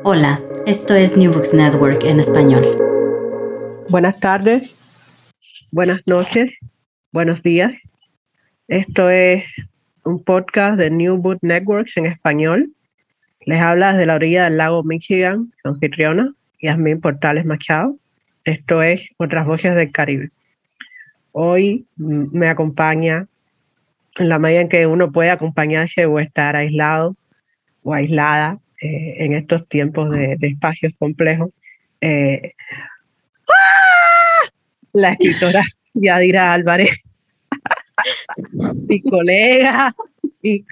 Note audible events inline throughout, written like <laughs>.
Hola, esto es New Books Network en español. Buenas tardes, buenas noches, buenos días. Esto es un podcast de New Book Networks en español. Les habla desde la orilla del lago Michigan, anfitriona, Yasmin Portales Machado. Esto es Otras Voces del Caribe. Hoy me acompaña, en la medida en que uno puede acompañarse o estar aislado o aislada eh, en estos tiempos de, espacios complejos. Eh, la escritora Yadira Álvarez, <laughs> mi colega, mi,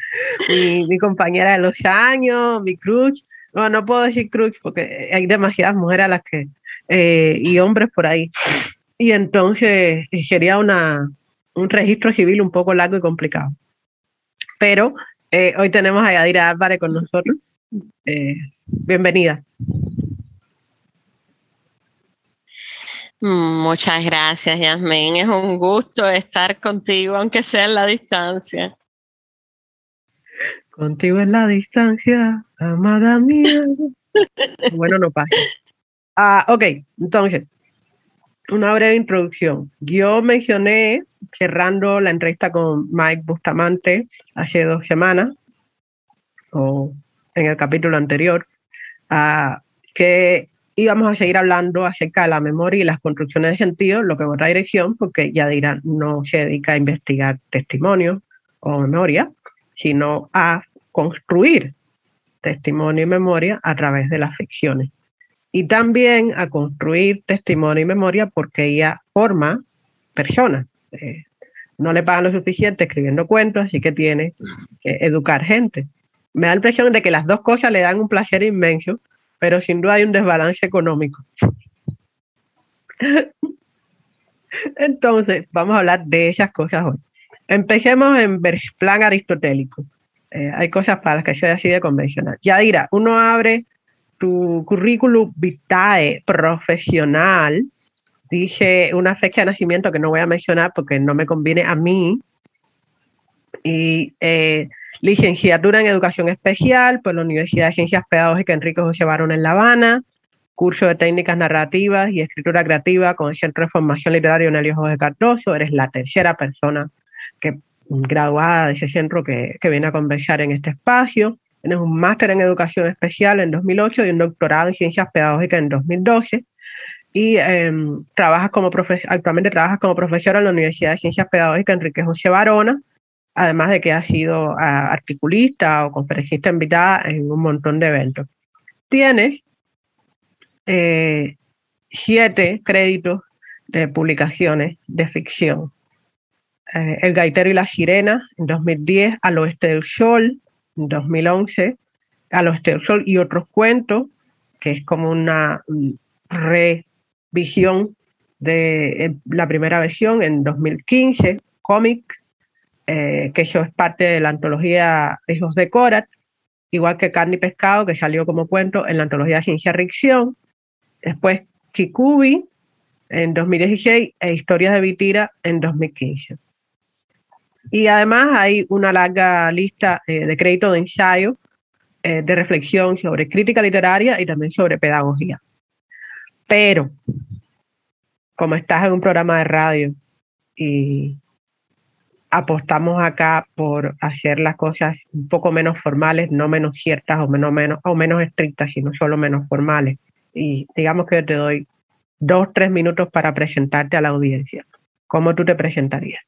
mi, compañera de los años, mi cruz. No, no puedo decir cruz porque hay demasiadas mujeres a las que, eh, y hombres por ahí. Y entonces sería una, un registro civil un poco largo y complicado. Pero hoy tenemos a Yadira Álvarez con nosotros. Eh, bienvenida. Muchas gracias, Yasmin. Es un gusto estar contigo, aunque sea en la distancia. Contigo en la distancia, amada mía. <laughs> bueno, no pasa. Ah, ok, entonces, una breve introducción. Yo mencioné, cerrando la entrevista con Mike Bustamante hace dos semanas, o en el capítulo anterior, que íbamos a seguir hablando acerca de la memoria y las construcciones de sentido, lo que otra dirección, porque Yadira no se dedica a investigar testimonio o memoria, sino a construir testimonio y memoria a través de las ficciones. Y también a construir testimonio y memoria porque ella forma personas. Eh, no le pagan lo suficiente escribiendo cuentos, así que tiene que educar gente me da la impresión de que las dos cosas le dan un placer inmenso, pero sin duda hay un desbalance económico. <laughs> Entonces, vamos a hablar de esas cosas hoy. Empecemos en plan aristotélico. Eh, hay cosas para las que soy así de convencional. Ya dirá, uno abre tu currículum vitae profesional, dice una fecha de nacimiento que no voy a mencionar porque no me conviene a mí, y eh, licenciatura en Educación Especial por la Universidad de Ciencias Pedagógicas Enrique José Barón en La Habana, curso de técnicas narrativas y escritura creativa con el Centro de Formación Literaria Onelio José Cardoso. Eres la tercera persona que graduada de ese centro que, que viene a conversar en este espacio. Tienes un máster en Educación Especial en 2008 y un doctorado en Ciencias Pedagógicas en 2012 y em, trabajas como actualmente trabajas como profesora en la Universidad de Ciencias Pedagógicas Enrique José Barona además de que ha sido ah, articulista o conferencista invitada en un montón de eventos. Tiene eh, siete créditos de publicaciones de ficción. Eh, el gaitero y la sirena en 2010, Al oeste del sol en 2011, Al oeste del sol y otros cuentos, que es como una revisión de eh, la primera versión en 2015, cómic eh, que eso es parte de la antología Hijos de Korat, igual que Carne y Pescado, que salió como cuento en la antología Ciencia Ricción, después Kikubi en 2016 e Historias de Vitira en 2015. Y además hay una larga lista eh, de créditos de ensayo, eh, de reflexión sobre crítica literaria y también sobre pedagogía. Pero, como estás en un programa de radio y apostamos acá por hacer las cosas un poco menos formales, no menos ciertas o menos, menos, o menos estrictas, sino solo menos formales. Y digamos que te doy dos, tres minutos para presentarte a la audiencia. ¿Cómo tú te presentarías?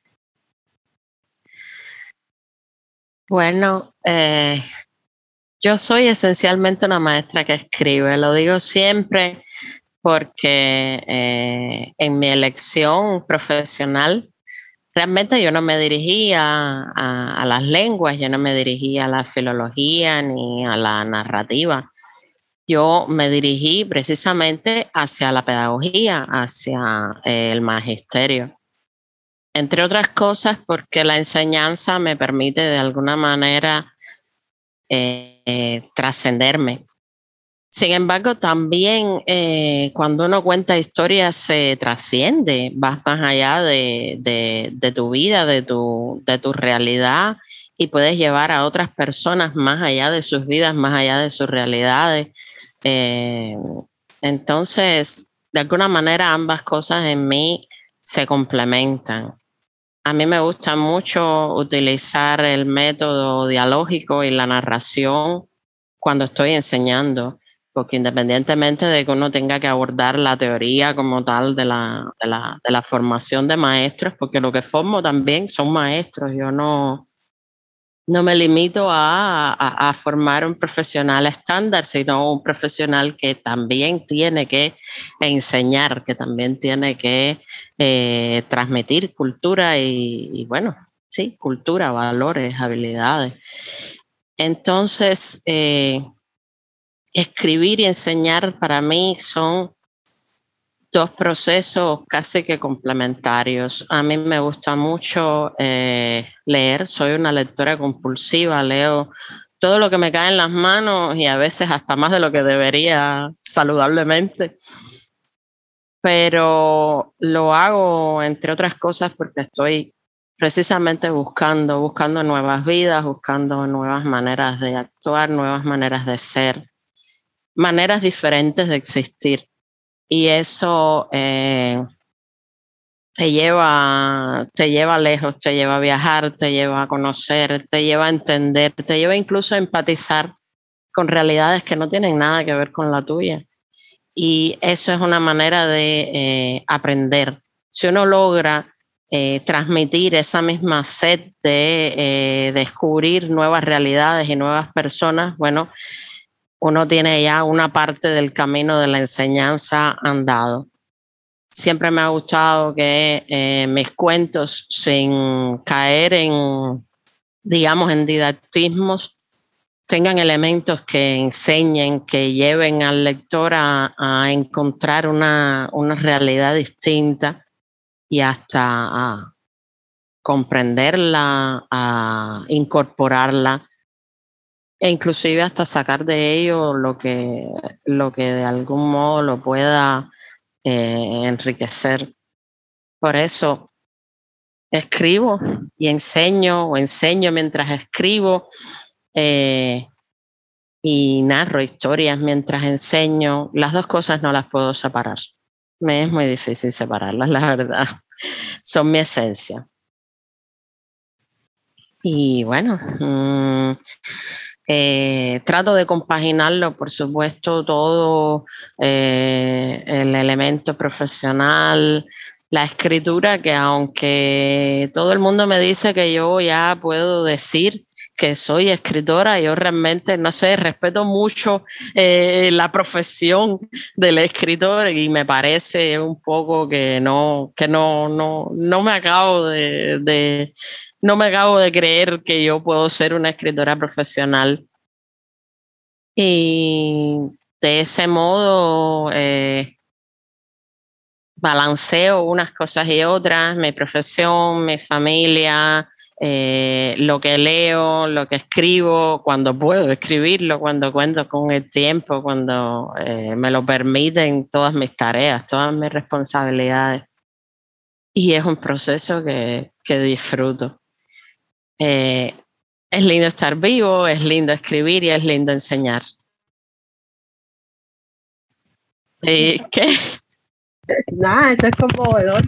Bueno, eh, yo soy esencialmente una maestra que escribe, lo digo siempre porque eh, en mi elección profesional realmente yo no me dirigía a, las lenguas, yo no me dirigía a la filología ni a la narrativa. yo me dirigí precisamente hacia la pedagogía, hacia el magisterio. Entre otras cosas porque la enseñanza me permite de alguna manera eh, trascenderme. Sin embargo, también eh, cuando uno cuenta historias se trasciende, vas más allá de, tu vida, de tu, de realidad y puedes llevar a otras personas más allá de sus vidas, más allá de sus realidades. Eh, entonces, de alguna manera ambas cosas en mí se complementan. A mí me gusta mucho utilizar el método dialógico y la narración cuando estoy enseñando, porque independientemente de que uno tenga que abordar la teoría como tal de la, de la, de la formación de maestros, porque lo que formo también son maestros, yo no, no me limito a, formar un profesional estándar, sino un profesional que también tiene que enseñar, que también tiene que eh, transmitir cultura y, bueno, sí, cultura, valores, habilidades. Entonces, eh, escribir y enseñar para mí son dos procesos casi que complementarios. A mí me gusta mucho eh, leer, soy una lectora compulsiva, leo todo lo que me cae en las manos y a veces hasta más de lo que debería saludablemente. Pero lo hago, entre otras cosas, porque estoy precisamente buscando, buscando nuevas vidas, buscando nuevas maneras de actuar, nuevas maneras de ser, maneras diferentes de existir y eso eh, te, lleva, te lleva lejos, te lleva a viajar, te lleva a conocer, te lleva a entender, te lleva incluso a empatizar con realidades que no tienen nada que ver con la tuya. Y eso es una manera de eh, aprender. Si uno logra eh, transmitir esa misma sed de descubrir nuevas realidades y nuevas personas, bueno, uno tiene ya una parte del camino de la enseñanza andado. Siempre me ha gustado que eh, mis cuentos, sin caer en, digamos, en didactismos, tengan elementos que enseñen, que lleven al lector a, encontrar una, una, realidad distinta y hasta a comprenderla, a incorporarla e inclusive hasta sacar de ello lo que, lo que de algún modo lo pueda eh, enriquecer. Por eso escribo y enseño o enseño mientras escribo eh, y narro historias mientras enseño. Las dos cosas no las puedo separar. Me es muy difícil separarlas, la verdad. Son mi esencia. Y bueno, mm, eh, trato de compaginarlo, por supuesto, todo eh, el elemento profesional, la escritura, que aunque todo el mundo me dice que yo ya puedo decir que soy escritora, yo realmente, no sé, respeto mucho eh, la profesión del escritor y me parece un poco que no, que no, no, no me acabo de no me acabo de creer que yo puedo ser una escritora profesional. Y de ese modo eh, balanceo unas cosas y otras, mi profesión, mi familia, eh, lo que leo, lo que escribo, cuando puedo escribirlo, cuando cuento con el tiempo, cuando eh, me lo permiten todas mis tareas, todas mis responsabilidades. Y es un proceso que, que disfruto. Eh, es lindo estar vivo, es lindo escribir y es lindo enseñar. Eh, ¿Qué? Nada, esto es conmovedor.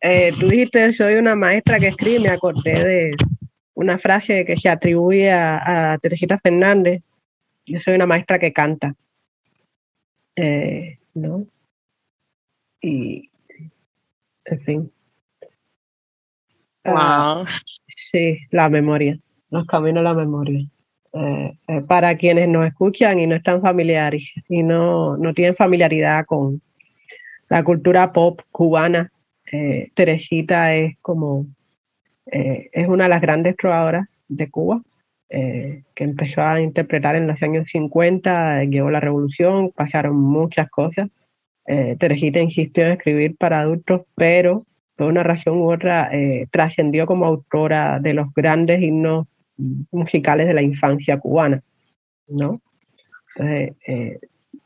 Eh, tú dijiste, soy una maestra que escribe, me acordé de una frase que se atribuye a, a Teresita Fernández. Yo soy una maestra que canta. ¿No? Y, en fin. Wow. Sí, la memoria, los caminos de la memoria. Eh, eh, para quienes nos escuchan y no están familiares y no, no tienen familiaridad con la cultura pop cubana, eh, Teresita es como, es una de las grandes trovadoras de Cuba. que empezó a interpretar en los años 50, llegó la revolución, pasaron muchas cosas. Teresita insistió en escribir para adultos, pero por una razón u otra trascendió como autora de los grandes himnos musicales de la infancia cubana, ¿no? Entonces, eh,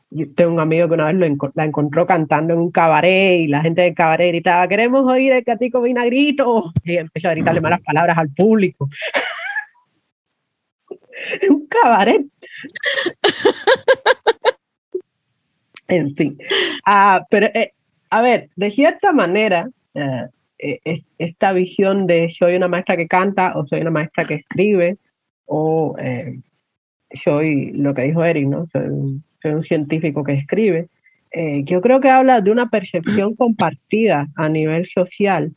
yo tengo un amigo que una vez lo la encontró cantando en un cabaret y la gente del cabaret gritaba, queremos oír el catico vinagrito. Y empezó a gritarle malas palabras al público. <laughs> un cabaret. en fin. Ah, pero, eh, a ver, de cierta manera, eh, e, esta visión de soy una maestra que canta o soy una maestra que escribe o eh, soy lo que dijo Eric, ¿no? Soy un, científico que escribe. Eh, yo creo que habla de una percepción <clears throat> compartida a nivel social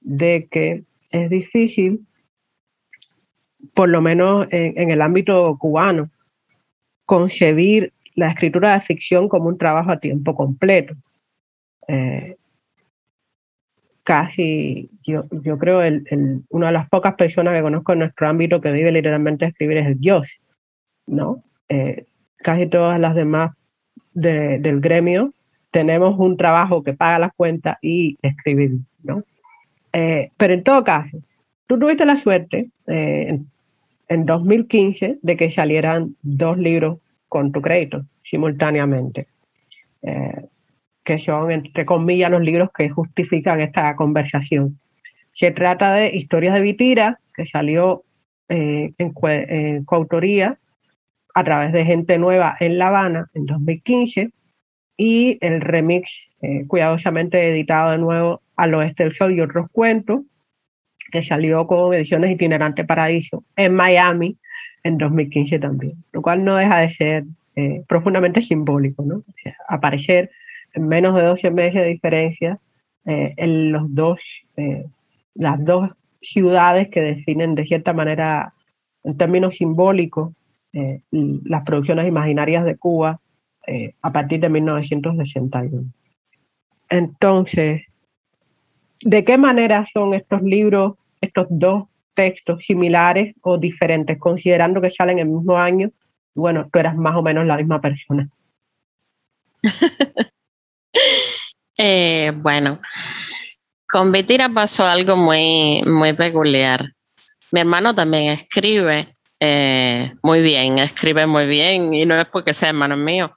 de que es difícil, por lo menos en, el ámbito cubano, concebir la escritura de ficción como un trabajo a tiempo completo. Eh, casi, yo, creo, el, una de las pocas personas que conozco en nuestro ámbito que vive literalmente escribir es Dios, ¿no? Eh, casi todas las demás del gremio tenemos un trabajo que paga las cuentas y escribir, ¿no? Eh, pero en todo caso, tú tuviste la suerte eh, en 2015 de que salieran dos libros con tu crédito simultáneamente que son, entre comillas, los libros que justifican esta conversación. Se trata de Historias de Vitira, que salió eh, en, coautoría a través de Gente Nueva en La Habana en 2015, y el remix eh, cuidadosamente editado de nuevo al oeste del sol y otros cuentos, que salió con ediciones Itinerante Paraíso en Miami en 2015 también, lo cual no deja de ser eh, profundamente simbólico, ¿no? aparecer en menos de 12 meses de diferencia eh, en los dos, eh, las dos ciudades que definen de cierta manera, en términos simbólicos, eh, las producciones imaginarias de Cuba a partir de 1961. Entonces, ¿de qué manera son estos libros, estos dos textos similares o diferentes, considerando que salen el mismo año? Bueno, tú eras más o menos la misma persona. <laughs> Eh, bueno, con Vitira pasó algo muy, muy peculiar. Mi hermano también escribe eh, muy bien, escribe muy bien y no es porque sea hermano mío.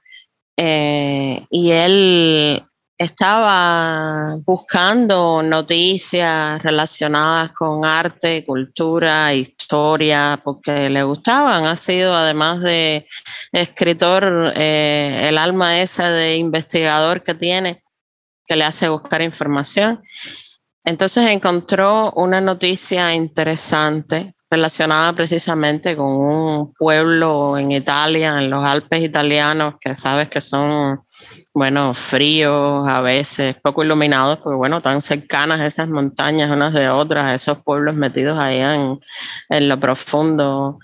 Eh, y él estaba buscando noticias relacionadas con arte, cultura, historia, porque le gustaban. Ha sido, además de escritor, el alma esa de investigador que tiene que le hace buscar información. Entonces encontró una noticia interesante relacionada precisamente con un pueblo en Italia, en los Alpes italianos, que sabes que son, bueno, fríos, a veces poco iluminados, porque bueno, tan cercanas esas montañas unas de otras, esos pueblos metidos allá en, en lo profundo,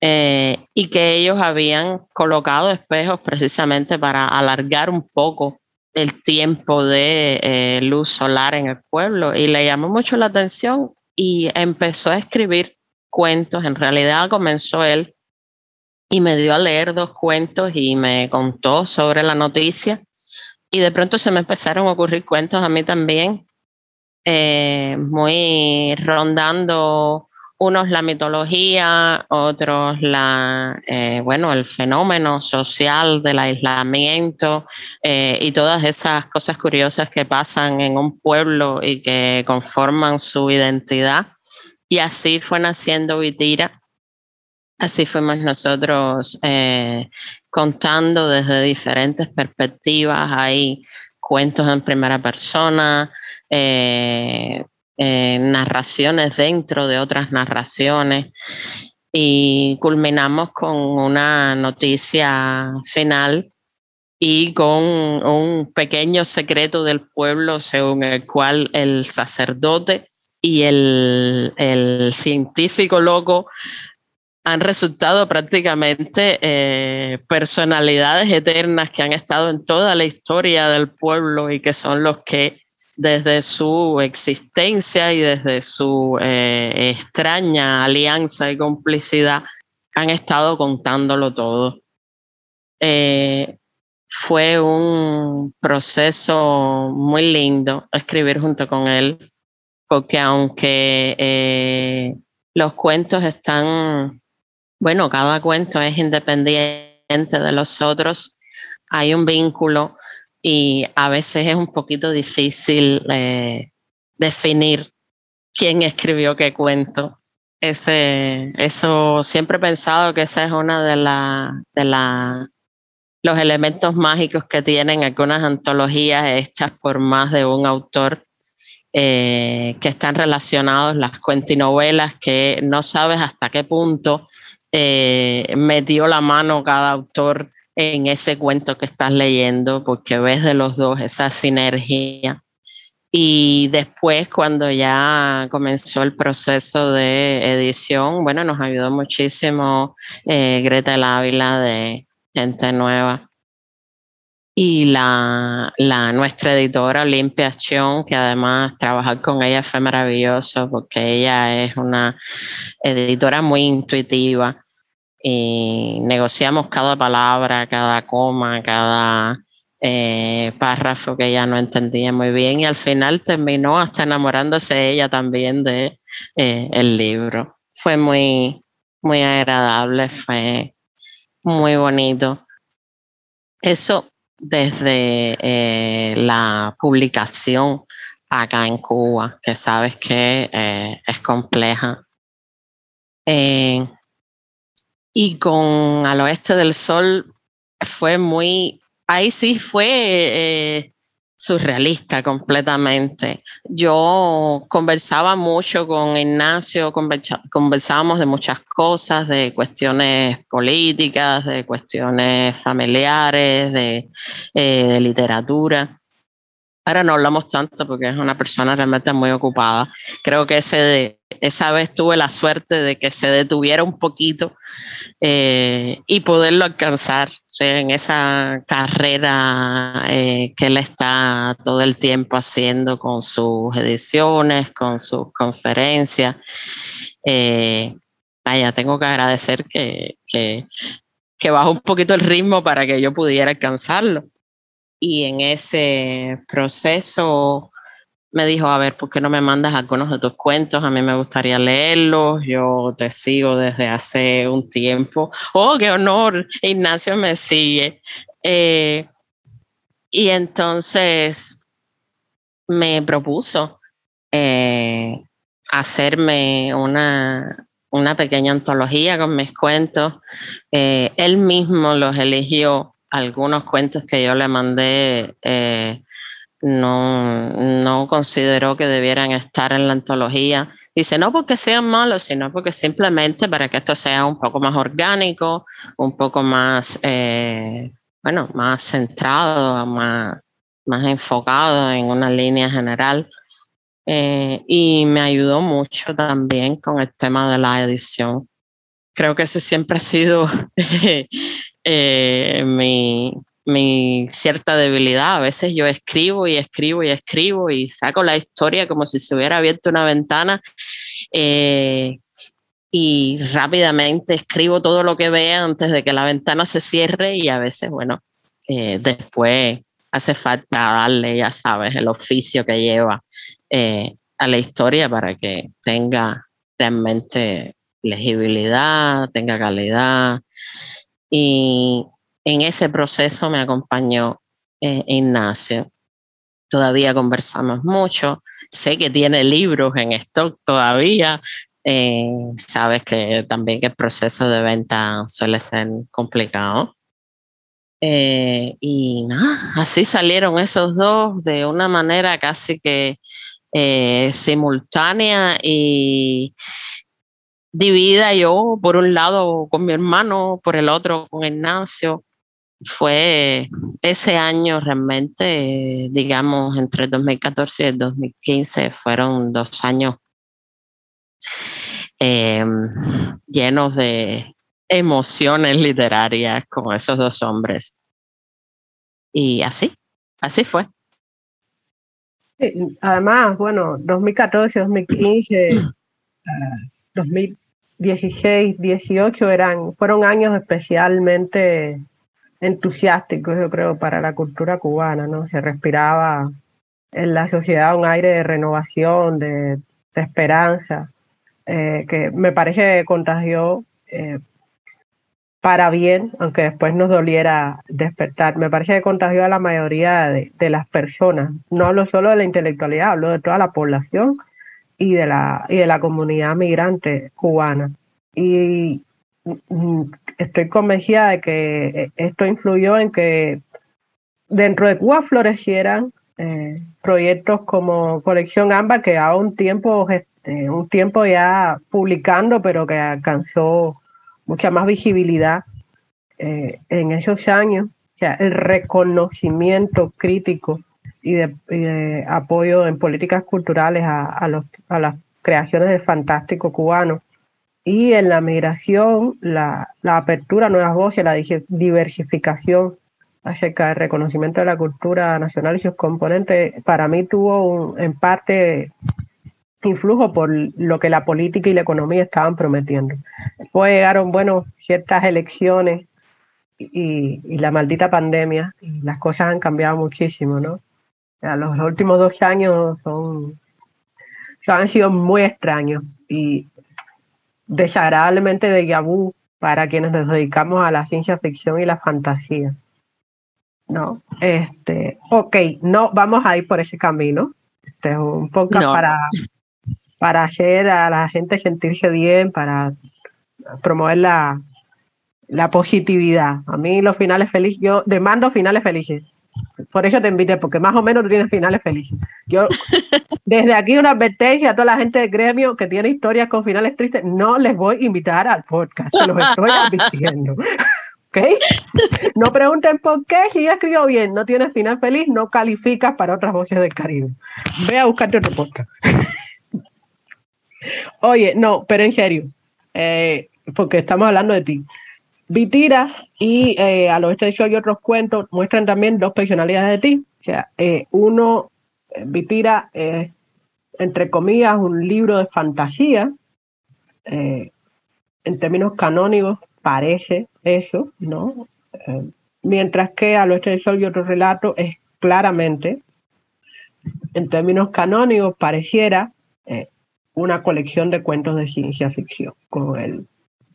eh, y que ellos habían colocado espejos precisamente para alargar un poco el tiempo de eh, luz solar en el pueblo y le llamó mucho la atención y empezó a escribir cuentos. En realidad comenzó él y me dio a leer dos cuentos y me contó sobre la noticia y de pronto se me empezaron a ocurrir cuentos a mí también, eh, muy rondando unos la mitología, otros la, eh, bueno, el fenómeno social del aislamiento eh, y todas esas cosas curiosas que pasan en un pueblo y que conforman su identidad. Y así fue naciendo Vitira. Así fuimos nosotros eh, contando desde diferentes perspectivas. Hay cuentos en primera persona, eh, narraciones dentro de otras narraciones y culminamos con una noticia final y con un pequeño secreto del pueblo según el cual el sacerdote y el, el científico loco han resultado prácticamente eh, personalidades eternas que han estado en toda la historia del pueblo y que son los que desde su existencia y desde su eh, extraña alianza y complicidad han estado contándolo todo. Eh, fue un proceso muy lindo escribir junto con él, porque aunque eh, los cuentos están, bueno, cada cuento es independiente de los otros, hay un vínculo y a veces es un poquito difícil eh, definir quién escribió qué cuento. Ese, eso siempre he pensado que esa es una de, los elementos mágicos que tienen algunas antologías hechas por más de un autor eh, que están relacionados, las cuentinovelas, que no sabes hasta qué punto eh, metió la mano cada autor en ese cuento que estás leyendo, porque ves de los dos esa sinergia. Y después, cuando ya comenzó el proceso de edición, bueno, nos ayudó muchísimo eh, Greta Ávila de Gente Nueva. Y la, nuestra editora Olimpia Chion, que además trabajar con ella fue maravilloso porque ella es una editora muy intuitiva y negociamos cada palabra, cada coma, cada eh, párrafo que ella no entendía muy bien y al final terminó hasta enamorándose ella también de eh, el libro. Fue muy, muy agradable, fue muy bonito. Eso desde eh, la publicación acá en Cuba, que sabes que es compleja. Y con Al Oeste del Sol fue muy, ahí sí fue eh, surrealista completamente. Yo conversaba mucho con Ignacio, conversábamos de muchas cosas, de cuestiones políticas, de cuestiones familiares, de, eh, literatura. Ahora no hablamos tanto porque es una persona realmente muy ocupada. Creo que ese esa vez tuve la suerte de que se detuviera un poquito eh, y poderlo alcanzar en esa carrera eh, que él está todo el tiempo haciendo con sus ediciones, con sus conferencias. Eh, vaya, tengo que agradecer que, que, que bajó un poquito el ritmo para que yo pudiera alcanzarlo y en ese proceso me dijo, a ver, ¿por qué no me mandas algunos de tus cuentos? A mí me gustaría leerlos, yo te sigo desde hace un tiempo. Oh, qué honor, Ignacio me sigue. Eh, y entonces me propuso eh, hacerme una, una, pequeña antología con mis cuentos. Eh, él mismo los eligió algunos cuentos que yo le mandé eh, no, no consideró que debieran estar en la antología. Dice, no porque sean malos, sino porque simplemente para que esto sea un poco más orgánico, un poco más, eh, bueno, más centrado, más, más enfocado en una línea general. Eh, y me ayudó mucho también con el tema de la edición. Creo que ese siempre ha sido <laughs> Eh, mi, cierta debilidad. A veces yo escribo y escribo y escribo y saco la historia como si se hubiera abierto una ventana eh, y rápidamente escribo todo lo que vea antes de que la ventana se cierre y a veces, bueno, eh, después hace falta darle, ya sabes, el oficio que lleva a la historia para que tenga realmente legibilidad, tenga calidad. Y en ese proceso me acompañó eh, Ignacio. Todavía conversamos mucho. Sé que tiene libros en stock todavía. Eh, sabes que también el proceso de venta suele ser complicado. Eh, y nada, así salieron esos dos de una manera casi que simultánea y, dividida yo, por un lado con mi hermano, por el otro con Ignacio. Fue ese año realmente, digamos, entre 2014 y 2015, fueron dos años em, llenos de emociones literarias con esos dos hombres. Y así, así fue. Además, bueno, 2014, 2015, 2000, 16, 18 eran, fueron años especialmente entusiásticos, yo creo, para la cultura cubana, ¿no? Se respiraba en la sociedad un aire de renovación, de, esperanza, eh, que me parece que contagió eh, para bien, aunque después nos doliera despertar. Me parece que contagió a la mayoría de, de, las personas. No hablo solo de la intelectualidad, hablo de toda la población y de la, y de la comunidad migrante cubana. Y mm, estoy convencida de que esto influyó en que dentro de Cuba florecieran eh, proyectos como Colección AMBA, que a un tiempo, eh, un tiempo ya publicando, pero que alcanzó mucha más visibilidad eh, en esos años. O sea, el reconocimiento crítico y de, apoyo en políticas culturales a, los, a las creaciones del fantástico cubano. Y en la migración, la, la apertura a nuevas voces, la diversificación acerca del reconocimiento de la cultura nacional y sus componentes, para mí tuvo un, en parte influjo por lo que la política y la economía estaban prometiendo. Después llegaron, bueno, ciertas elecciones y, y, la maldita pandemia y las cosas han cambiado muchísimo, ¿no? Los, últimos dos años son, han sido muy extraños y desagradablemente de yabú para quienes nos dedicamos a la ciencia ficción y la fantasía. No, este, ok, no vamos a ir por ese camino. Este es un poco para, para hacer a la gente sentirse bien, para promover la, la positividad. A mí los finales felices, yo demando finales felices. Por eso te invité, porque más o menos tú tienes finales felices. Yo, <laughs> desde aquí una advertencia a toda la gente del gremio que tiene historias con finales tristes, no les voy a invitar al podcast, se los estoy <laughs> advirtiendo. <laughs> ¿Ok? No pregunten por qué, si ya escribió bien, no tienes final feliz, no calificas para otras voces del Caribe. Ve a buscarte otro podcast. Oye, no, pero en serio, eh, porque estamos hablando de ti. Vitira y eh, a los oeste y otros cuentos muestran también dos personalidades de ti. O sea, eh, uno, eh, Vitira es, entre comillas, un libro de fantasía. en términos canónicos parece eso, ¿no? mientras que a los oeste del y otro relato es claramente, en términos canónicos, pareciera una colección de cuentos de ciencia ficción, con el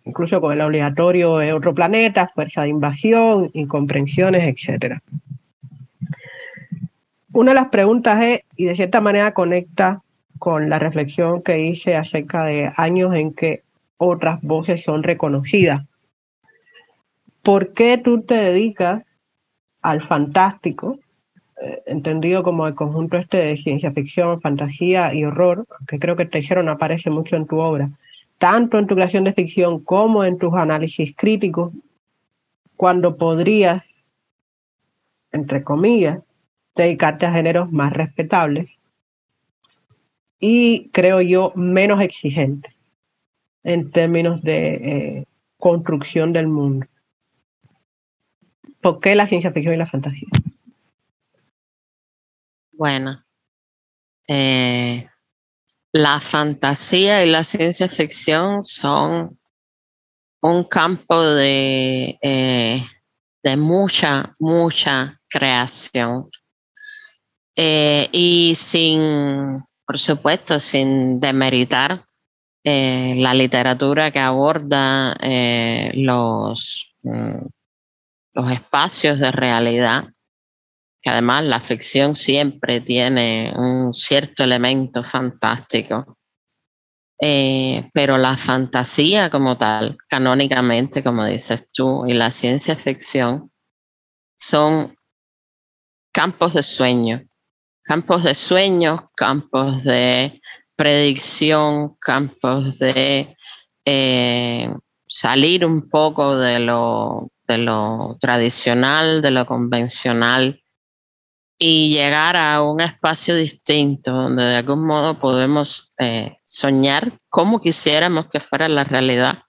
incluso con el obligatorio de otro planeta, fuerza de invasión, incomprensiones, etc. Una de las preguntas es, y de cierta manera conecta con la reflexión que hice acerca de años en que otras voces son reconocidas. ¿Por qué tú te dedicas al fantástico, eh, entendido como el conjunto este de ciencia ficción, fantasía y horror, que creo que te no aparece mucho en tu obra? Tanto en tu creación de ficción como en tus análisis críticos, cuando podrías, entre comillas, dedicarte a géneros más respetables y, creo yo, menos exigentes en términos de eh, construcción del mundo. ¿Por qué la ciencia ficción y la fantasía? Bueno, eh, la fantasía y la ciencia ficción son un campo de, eh, de mucha, mucha creación. Eh, y sin, por supuesto, sin demeritar eh, la literatura que aborda los, mm, los espacios de realidad que además la ficción siempre tiene un cierto elemento fantástico. Eh, pero la fantasía como tal, canónicamente, como dices tú, y la ciencia ficción son campos de sueño, campos de sueños, campos de predicción, campos de eh, salir un poco de lo, de lo tradicional, de lo convencional y llegar a un espacio distinto donde de algún modo podemos eh, soñar como quisiéramos que fuera la realidad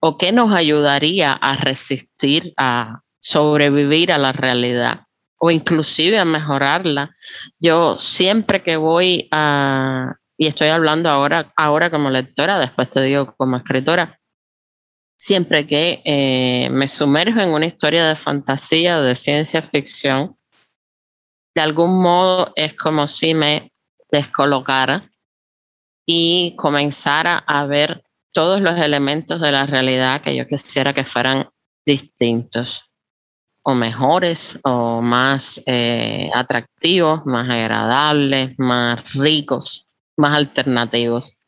o qué nos ayudaría a resistir, a sobrevivir a la realidad o inclusive a mejorarla. Yo siempre que voy a, y estoy hablando ahora, ahora como lectora, después te digo como escritora, siempre que eh, me sumerjo en una historia de fantasía o de ciencia ficción, de algún modo es como si me descolocara y comenzara a ver todos los elementos de la realidad que yo quisiera que fueran distintos o mejores o más eh, atractivos, más agradables, más ricos, más alternativos.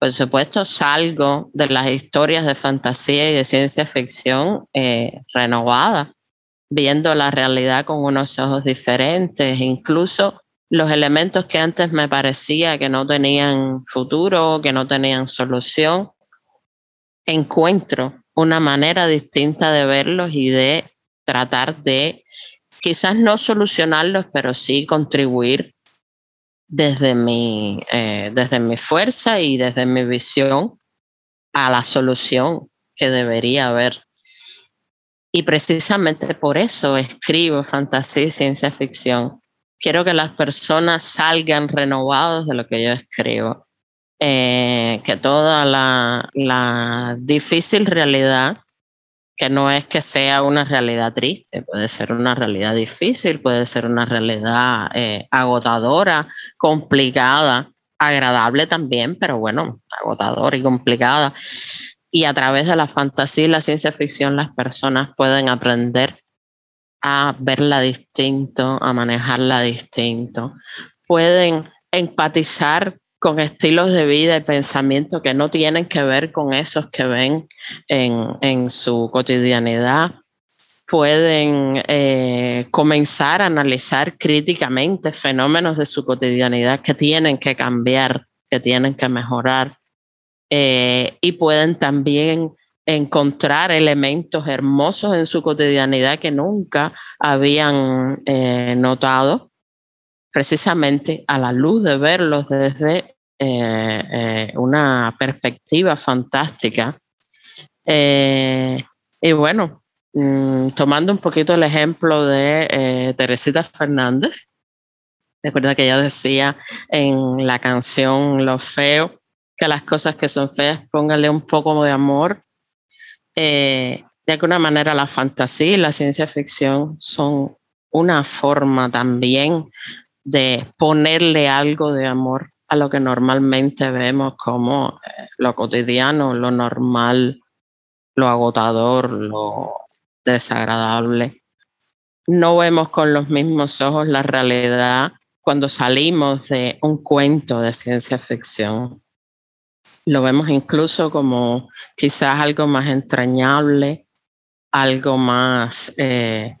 Por supuesto, salgo de las historias de fantasía y de ciencia ficción eh, renovada, viendo la realidad con unos ojos diferentes, incluso los elementos que antes me parecía que no tenían futuro, que no tenían solución, encuentro una manera distinta de verlos y de tratar de quizás no solucionarlos, pero sí contribuir desde mi, eh, desde mi fuerza y desde mi visión a la solución que debería haber. Y precisamente por eso escribo fantasía y ciencia ficción. Quiero que las personas salgan renovados de lo que yo escribo. Eh, que toda la, difícil realidad que no es que sea una realidad triste, puede ser una realidad difícil, puede ser una realidad eh, agotadora, complicada, agradable también, pero bueno, agotadora y complicada. Y a través de la fantasía y la ciencia ficción las personas pueden aprender a verla distinto, a manejarla distinto, pueden empatizar con estilos de vida y pensamiento que no tienen que ver con esos que ven en, su cotidianidad. Pueden eh, comenzar a analizar críticamente fenómenos de su cotidianidad que tienen que cambiar, que tienen que mejorar. Eh, y pueden también encontrar elementos hermosos en su cotidianidad que nunca habían eh, notado precisamente a la luz de verlos desde eh, una perspectiva fantástica. Y bueno, mm, tomando un poquito el ejemplo de Teresita Fernández, recuerda que ella decía en la canción Lo Feo, que las cosas que son feas, póngale un poco de amor. de alguna manera la fantasía y la ciencia ficción son una forma también de ponerle algo de amor a lo que normalmente vemos como eh, lo cotidiano, lo normal, lo agotador, lo desagradable. No vemos con los mismos ojos la realidad cuando salimos de un cuento de ciencia ficción. Lo vemos incluso como quizás algo más entrañable, algo más eh,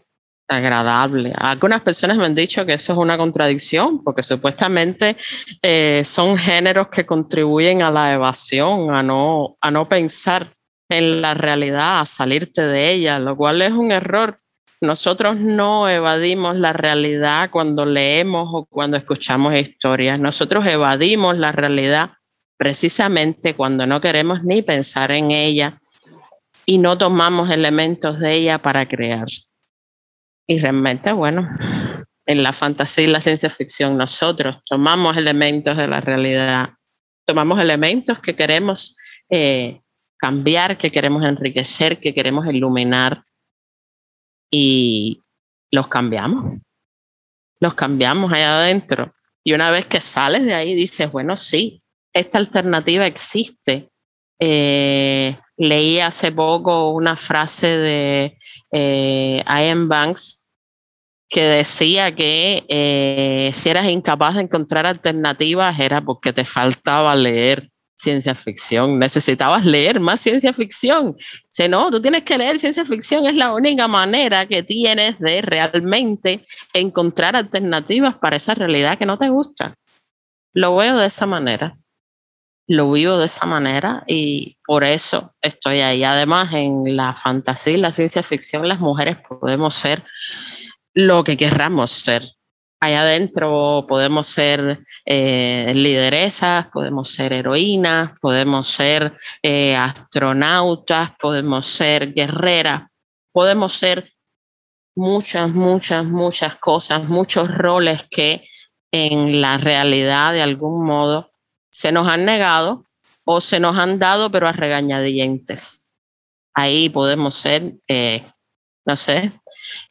agradable. Algunas personas me han dicho que eso es una contradicción, porque supuestamente eh, son géneros que contribuyen a la evasión, a no, a no pensar en la realidad, a salirte de ella, lo cual es un error. Nosotros no evadimos la realidad cuando leemos o cuando escuchamos historias. Nosotros evadimos la realidad precisamente cuando no queremos ni pensar en ella y no tomamos elementos de ella para crear. Y realmente, bueno, en la fantasía y la ciencia ficción nosotros tomamos elementos de la realidad, tomamos elementos que queremos eh, cambiar, que queremos enriquecer, que queremos iluminar y los cambiamos. Los cambiamos allá adentro. Y una vez que sales de ahí dices, bueno, sí, esta alternativa existe. Eh, leí hace poco una frase de eh, Ian Banks que decía que eh, si eras incapaz de encontrar alternativas era porque te faltaba leer ciencia ficción, necesitabas leer más ciencia ficción. Si no, tú tienes que leer ciencia ficción, es la única manera que tienes de realmente encontrar alternativas para esa realidad que no te gusta. Lo veo de esa manera, lo vivo de esa manera y por eso estoy ahí. Además, en la fantasía y la ciencia ficción, las mujeres podemos ser lo que querramos ser. Allá adentro podemos ser eh, lideresas, podemos ser heroínas, podemos ser eh, astronautas, podemos ser guerreras, podemos ser muchas, muchas, muchas cosas, muchos roles que en la realidad de algún modo se nos han negado o se nos han dado, pero a regañadientes. Ahí podemos ser, eh, no sé,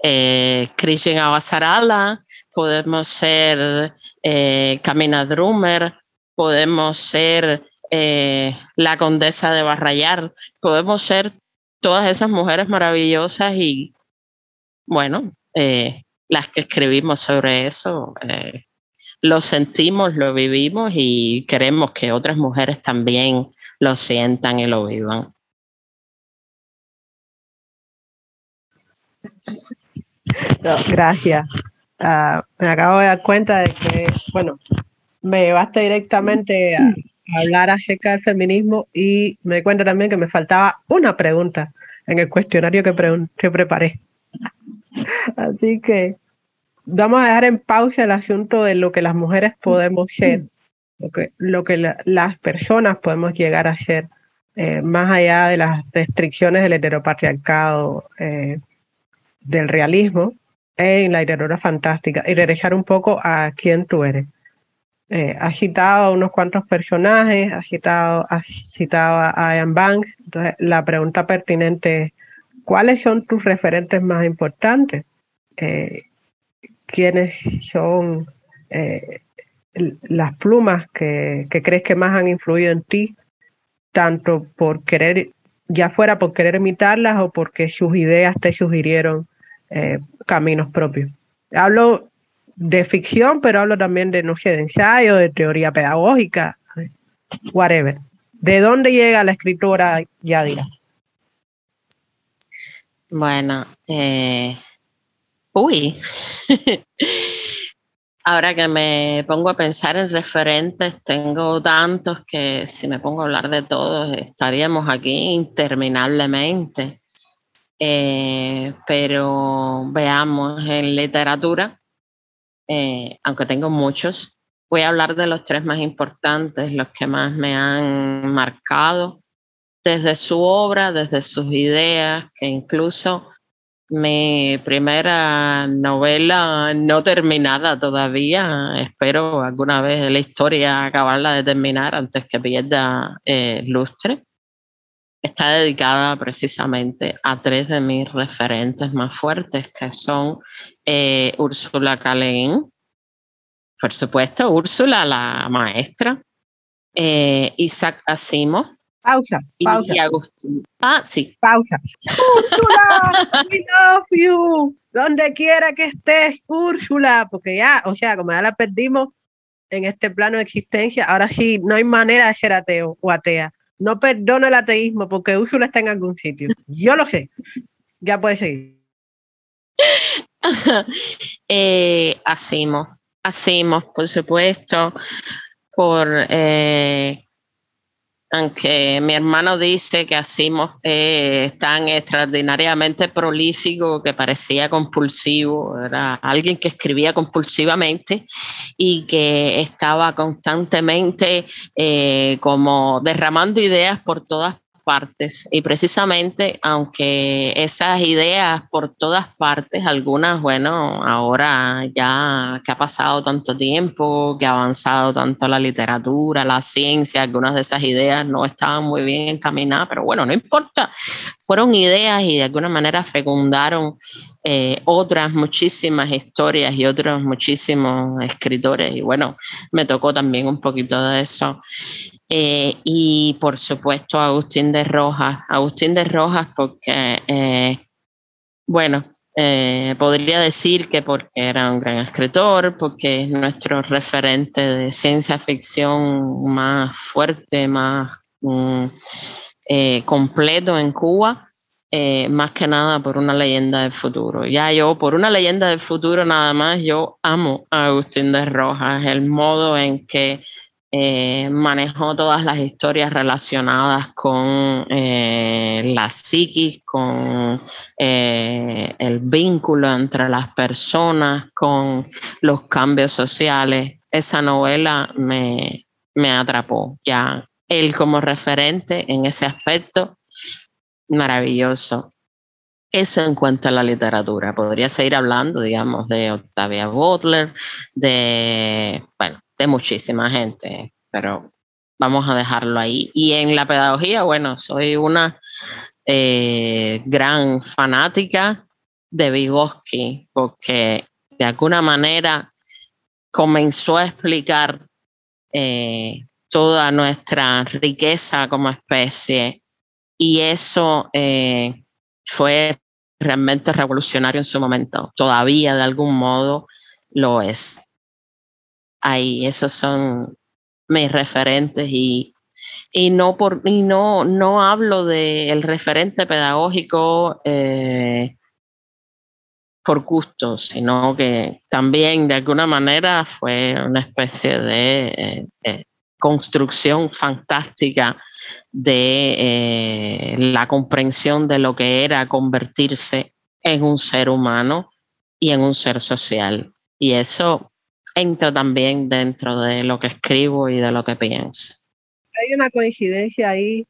eh, Christian Abasarala, podemos ser eh, Camina Drummer, podemos ser eh, la condesa de Barrayar, podemos ser todas esas mujeres maravillosas y, bueno, las que escribimos sobre eso, lo sentimos, lo vivimos y queremos que otras mujeres también lo sientan y lo vivan. gracias. Ah, me acabo de dar cuenta de que, bueno, me llevaste directamente a, hablar acerca del feminismo y me di cuenta también que me faltaba una pregunta en el cuestionario que, que preparé. Así que vamos a dejar en pausa el asunto de lo que las mujeres podemos ser, lo que, lo que las personas podemos llegar a ser, eh, más allá de las restricciones del heteropatriarcado, eh, del realismo, en la literatura fantástica, y regresar un poco a quién tú eres. Eh, ha citado a unos cuantos personajes, ha citado, ha citado a Ian Banks. Entonces, la pregunta pertinente es, ¿cuáles son tus referentes más importantes? Eh, ¿Quiénes son eh, las plumas que, crees que más han influido en ti? Tanto por querer, ya fuera por querer imitarlas o porque sus ideas te sugirieron caminos propios. Hablo de ficción, pero hablo también de, no sé, de ensayo, de teoría pedagógica, whatever. ¿De dónde llega la escritora Yadira? Bueno, eh, uy, <laughs> ahora que me pongo a pensar en referentes, tengo tantos que si me pongo a hablar de todos, estaríamos aquí interminablemente. Eh, pero veamos, en literatura, eh, aunque tengo muchos, voy a hablar de los tres más importantes, los que más me han marcado, desde su obra, desde sus ideas, que incluso mi primera novela no terminada todavía, espero alguna vez la historia acabarla de terminar antes que pierda eh, lustre, está dedicada precisamente a tres de mis referentes más fuertes, que son eh, Úrsula K. por supuesto, Úrsula, la maestra, eh, Isaac Asimov. Pausa, pausa. Y Agustín. Ah, sí. Pausa. Úrsula, we love you. Donde quiera que estés, Úrsula, porque ya, o sea, como ya la perdimos en este plano de existencia, ahora sí, no hay manera de ser ateo o atea no perdono el ateísmo porque Úrsula está en algún sitio. Yo lo sé. Ya puedes seguir. <laughs> eh, hacemos, hacemos, por supuesto, por eh, aunque mi hermano dice que Asimov eh, es tan extraordinariamente prolífico que parecía compulsivo, era alguien que escribía compulsivamente y que estaba constantemente eh, como derramando ideas por todas partes. Y precisamente, aunque esas ideas por todas partes, algunas, bueno, ahora ya que ha pasado tanto tiempo, que ha avanzado tanto la literatura, la ciencia, algunas de esas ideas no estaban muy bien encaminadas, pero bueno, no importa, fueron ideas y de alguna manera fecundaron eh, otras muchísimas historias y otros muchísimos escritores. Y bueno, me tocó también un poquito de eso. Eh, y por supuesto Agustín de Rojas. Agustín de Rojas porque, eh, bueno, eh, podría decir que porque era un gran escritor, porque es nuestro referente de ciencia ficción más fuerte, más mm, completo en Cuba. más que nada por una leyenda del futuro. Ya yo, por una leyenda del futuro nada más, yo amo a Agustín de Rojas, el modo en que eh, manejó todas las historias relacionadas con eh, la psiquis, con eh, el vínculo entre las personas, con los cambios sociales. Esa novela me, me atrapó. Ya él como referente en ese aspecto, maravilloso. Eso en cuanto a la literatura. Podría seguir hablando, digamos, de Octavia Butler, de, bueno, de muchísima gente, pero vamos a dejarlo ahí. Y en la pedagogía, bueno, soy una eh, gran fanática de Vygotsky, porque de alguna manera comenzó a explicar eh, toda nuestra riqueza como especie y eso eh, fue realmente revolucionario en su momento. Todavía de algún modo lo es. Ahí, esos son mis referentes y, y no por y no no hablo del referente pedagógico eh, por gusto, sino que también de alguna manera fue una especie de eh, eh, construcción fantástica de la comprensión de lo que era convertirse en un ser humano y en un ser social. Y eso entra también dentro de lo que escribo y de lo que pienso. Hay una coincidencia ahí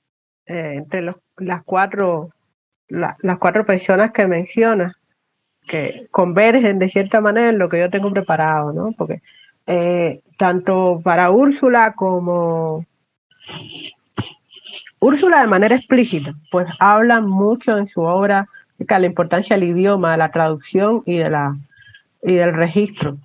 eh, entre las, cuatro, las cuatro personas que mencionas, que convergen de cierta manera en lo que yo tengo preparado, ¿no? Porque eh, tanto para Úrsula como Úrsula de manera explícita, pues habla mucho en su obra de la importancia del idioma, de la traducción y, de la, y del registro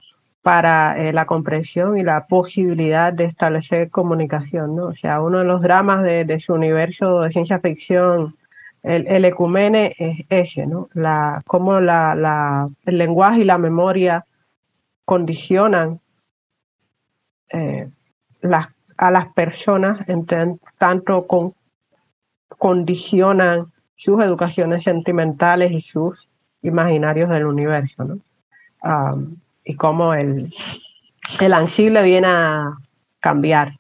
para eh, la comprensión y la posibilidad de establecer comunicación, ¿no? O sea, uno de los dramas de, su universo de ciencia ficción, el, ecumene es ese, ¿no? La, cómo el lenguaje y la memoria condicionan eh, a las personas, en tanto con, condicionan sus educaciones sentimentales y sus imaginarios del universo, ¿no? Y cómo el, el ansible viene a cambiar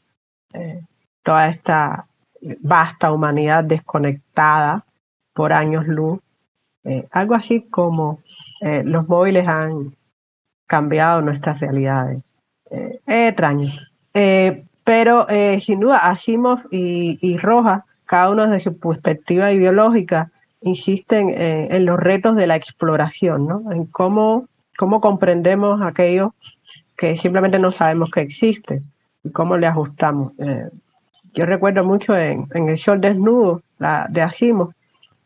eh, toda esta vasta humanidad desconectada por años luz. Eh, algo así como eh, los móviles han cambiado nuestras realidades. es extraño. pero sin duda, Asimov y, y Rojas, cada uno desde su perspectiva ideológica, insisten en los retos de la exploración, ¿no? en cómo cómo comprendemos aquello que simplemente no sabemos que existe y cómo le ajustamos. Eh, yo recuerdo mucho en, El Sol Desnudo de Asimov,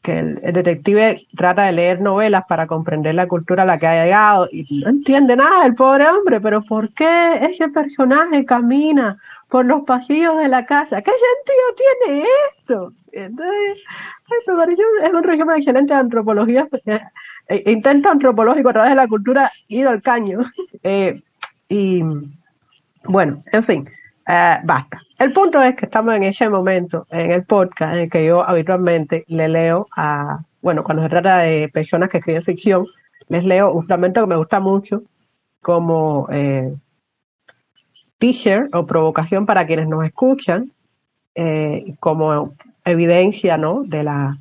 que el, detective trata de leer novelas para comprender la cultura a la que ha llegado y no entiende nada el pobre hombre, pero ¿por qué ese personaje camina por los pasillos de la casa? ¿Qué sentido tiene esto? Entonces, es un régimen excelente de antropología, eh, eh, intento antropológico a través de la cultura ido al caño. <laughs> Eh, y bueno, en fin, basta. El punto es que estamos en ese momento, en el podcast, en el que yo habitualmente le leo a, bueno, cuando se trata de personas que escriben ficción, les leo un fragmento que me gusta mucho como teaser o provocación para quienes nos escuchan, como evidencia ¿no? de la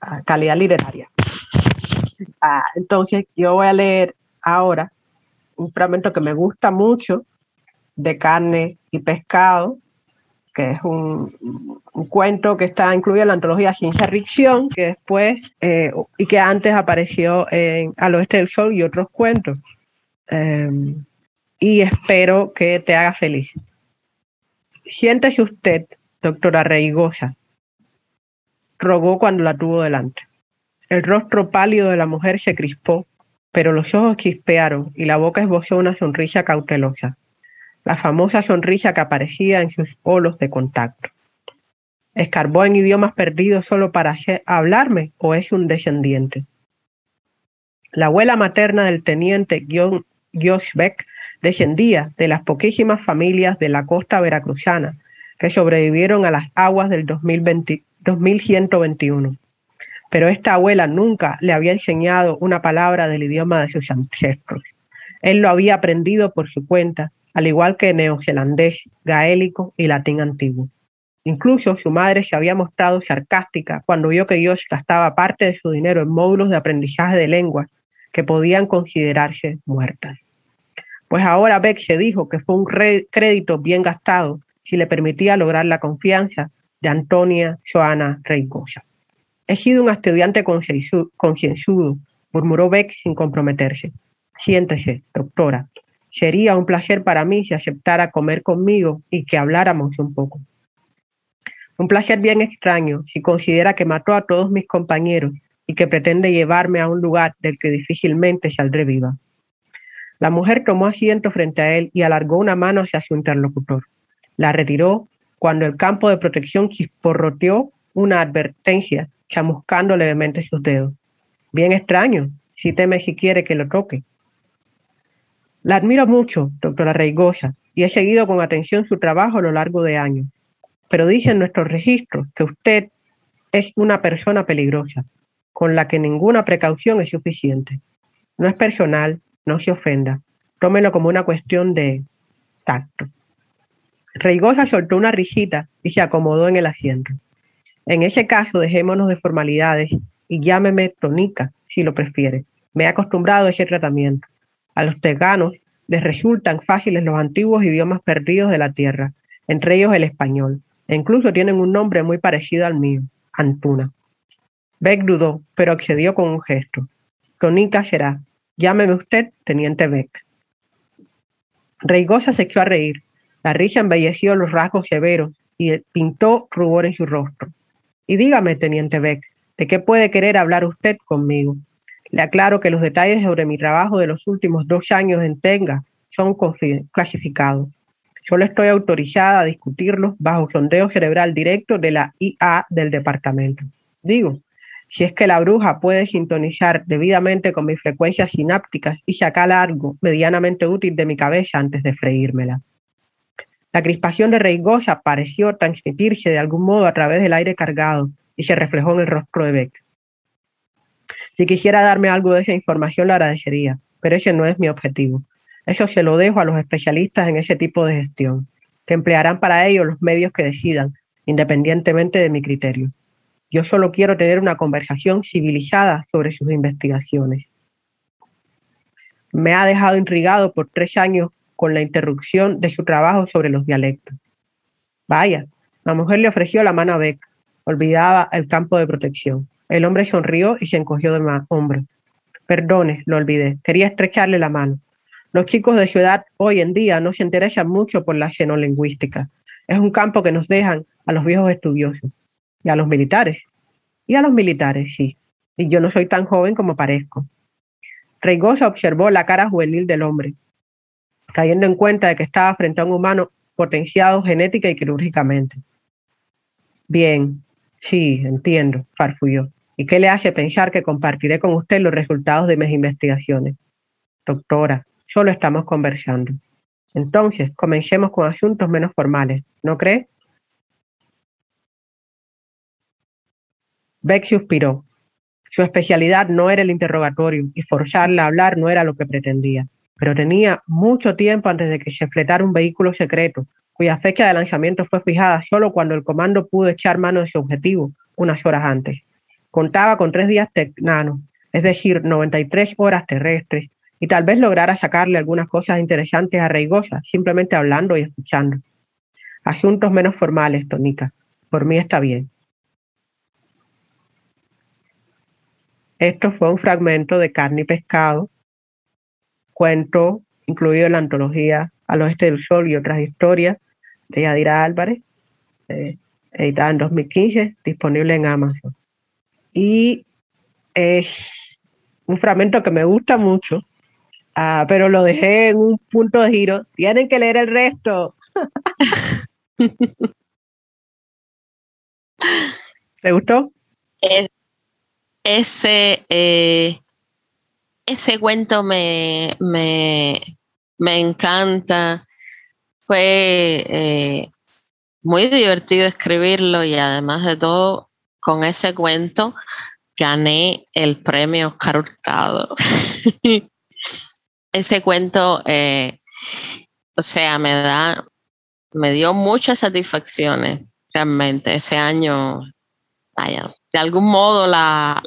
ah, calidad literaria. Ah, entonces, yo voy a leer ahora un fragmento que me gusta mucho de carne y pescado, que es un, cuento que está incluido en la antología Ciencia Ficción, que después eh, y que antes apareció en Al Oeste del Sol y otros cuentos. Em, y espero que te haga feliz. Siéntese usted, doctora Reigosa, rogó cuando la tuvo delante. El rostro pálido de la mujer se crispó, pero los ojos chispearon y la boca esbozó una sonrisa cautelosa, la famosa sonrisa que aparecía en sus polos de contacto. ¿Escarbó en idiomas perdidos solo para hablarme o es un descendiente? La abuela materna del teniente Beck descendía de las poquísimas familias de la costa veracruzana que sobrevivieron a las aguas del 2020, 2121. Pero esta abuela nunca le había enseñado una palabra del idioma de sus ancestros. Él lo había aprendido por su cuenta, al igual que neozelandés, gaélico y latín antiguo. Incluso su madre se había mostrado sarcástica cuando vio que Dios gastaba parte de su dinero en módulos de aprendizaje de lenguas que podían considerarse muertas. Pues ahora Beck se dijo que fue un crédito bien gastado si le permitía lograr la confianza de Antonia Joana Reigosa. He sido un estudiante concienzudo, murmuró Beck sin comprometerse. Siéntese, doctora. Sería un placer para mí si aceptara comer conmigo y que habláramos un poco. Un placer bien extraño si considera que mató a todos mis compañeros y que pretende llevarme a un lugar del que difícilmente saldré viva. La mujer tomó asiento frente a él y alargó una mano hacia su interlocutor. La retiró cuando el campo de protección chisporroteó una advertencia, chamuscando levemente sus dedos. Bien extraño, si teme si quiere que lo toque. La admiro mucho, doctora Reigosa, y he seguido con atención su trabajo a lo largo de años. Pero dicen nuestros registros que usted es una persona peligrosa, con la que ninguna precaución es suficiente. No es personal, no se ofenda. Tómelo como una cuestión de tacto. Reigosa soltó una risita y se acomodó en el asiento. En ese caso, dejémonos de formalidades y llámeme Tonica, si lo prefiere. Me he acostumbrado a ese tratamiento. A los teganos les resultan fáciles los antiguos idiomas perdidos de la tierra, entre ellos el español, e incluso tienen un nombre muy parecido al mío, Antuna. Beck dudó, pero accedió con un gesto. Tonica será. Llámeme usted, teniente Beck. Reigosa se echó a reír. La risa embelleció los rasgos severos y pintó rubor en su rostro. Y dígame, teniente Beck, ¿de qué puede querer hablar usted conmigo? Le aclaro que los detalles sobre mi trabajo de los últimos dos años en Tenga son clasificados. Solo estoy autorizada a discutirlos bajo sondeo cerebral directo de la IA del departamento. Digo, si es que la bruja puede sintonizar debidamente con mis frecuencias sinápticas y sacar algo medianamente útil de mi cabeza antes de freírmela. La crispación de Reigosa pareció transmitirse de algún modo a través del aire cargado y se reflejó en el rostro de Beck. Si quisiera darme algo de esa información, lo agradecería, pero ese no es mi objetivo. Eso se lo dejo a los especialistas en ese tipo de gestión, que emplearán para ello los medios que decidan, independientemente de mi criterio. Yo solo quiero tener una conversación civilizada sobre sus investigaciones. Me ha dejado intrigado por tres años con la interrupción de su trabajo sobre los dialectos. Vaya, la mujer le ofreció la mano a Beck, olvidaba el campo de protección. El hombre sonrió y se encogió de hombros. Perdone, lo olvidé. Quería estrecharle la mano. Los chicos de ciudad hoy en día no se interesan mucho por la xenolingüística. Es un campo que nos dejan a los viejos estudiosos y a los militares. Y a los militares, sí. Y yo no soy tan joven como parezco. Reigosa observó la cara juvenil del hombre, cayendo en cuenta de que estaba frente a un humano potenciado genética y quirúrgicamente. Bien, sí, entiendo, farfulló. ¿Y qué le hace pensar que compartiré con usted los resultados de mis investigaciones? Doctora, solo estamos conversando. Entonces, comencemos con asuntos menos formales, ¿no cree? Beck suspiró. Su especialidad no era el interrogatorio y forzarla a hablar no era lo que pretendía, pero tenía mucho tiempo antes de que se fletara un vehículo secreto, cuya fecha de lanzamiento fue fijada solo cuando el comando pudo echar mano de su objetivo unas horas antes contaba con tres días tecnanos, es decir, 93 horas terrestres, y tal vez lograra sacarle algunas cosas interesantes a Reigosa, simplemente hablando y escuchando. Asuntos menos formales, Tonica. Por mí está bien. Esto fue un fragmento de Carne y Pescado, cuento incluido en la antología Al Oeste del Sol y otras historias de Yadira Álvarez, eh, editada en 2015, disponible en Amazon y es un fragmento que me gusta mucho, ah, pero lo dejé en un punto de giro. Tienen que leer el resto. <laughs> ¿Te gustó? Ese, eh, ese cuento me, me, encanta. Fue eh, muy divertido escribirlo y además de todo con ese cuento gané el premio Oscar Hurtado. <laughs> ese cuento, eh, o sea, me da, me dio muchas satisfacciones realmente. Ese año, vaya, de algún modo la,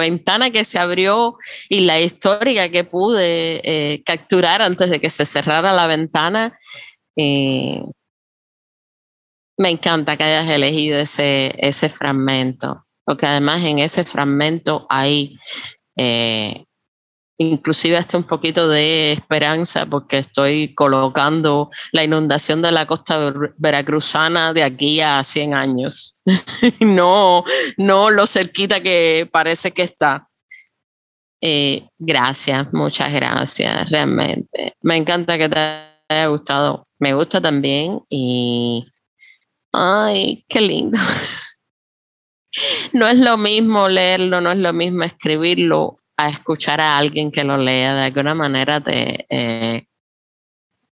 ventana que se abrió y la historia que pude eh, capturar antes de que se cerrara la ventana, eh, me encanta que hayas elegido ese, ese fragmento, porque además en ese fragmento hay, eh, inclusive hasta un poquito de esperanza porque estoy colocando la inundación de la costa veracruzana de aquí a 100 años. <laughs> no, no lo cerquita que parece que está. Eh, gracias, muchas gracias, realmente. Me encanta que te haya gustado. Me gusta también y... Ay, qué lindo. <laughs> no es lo mismo leerlo, no es lo mismo escribirlo a escuchar a alguien que lo lea. De alguna manera te, eh,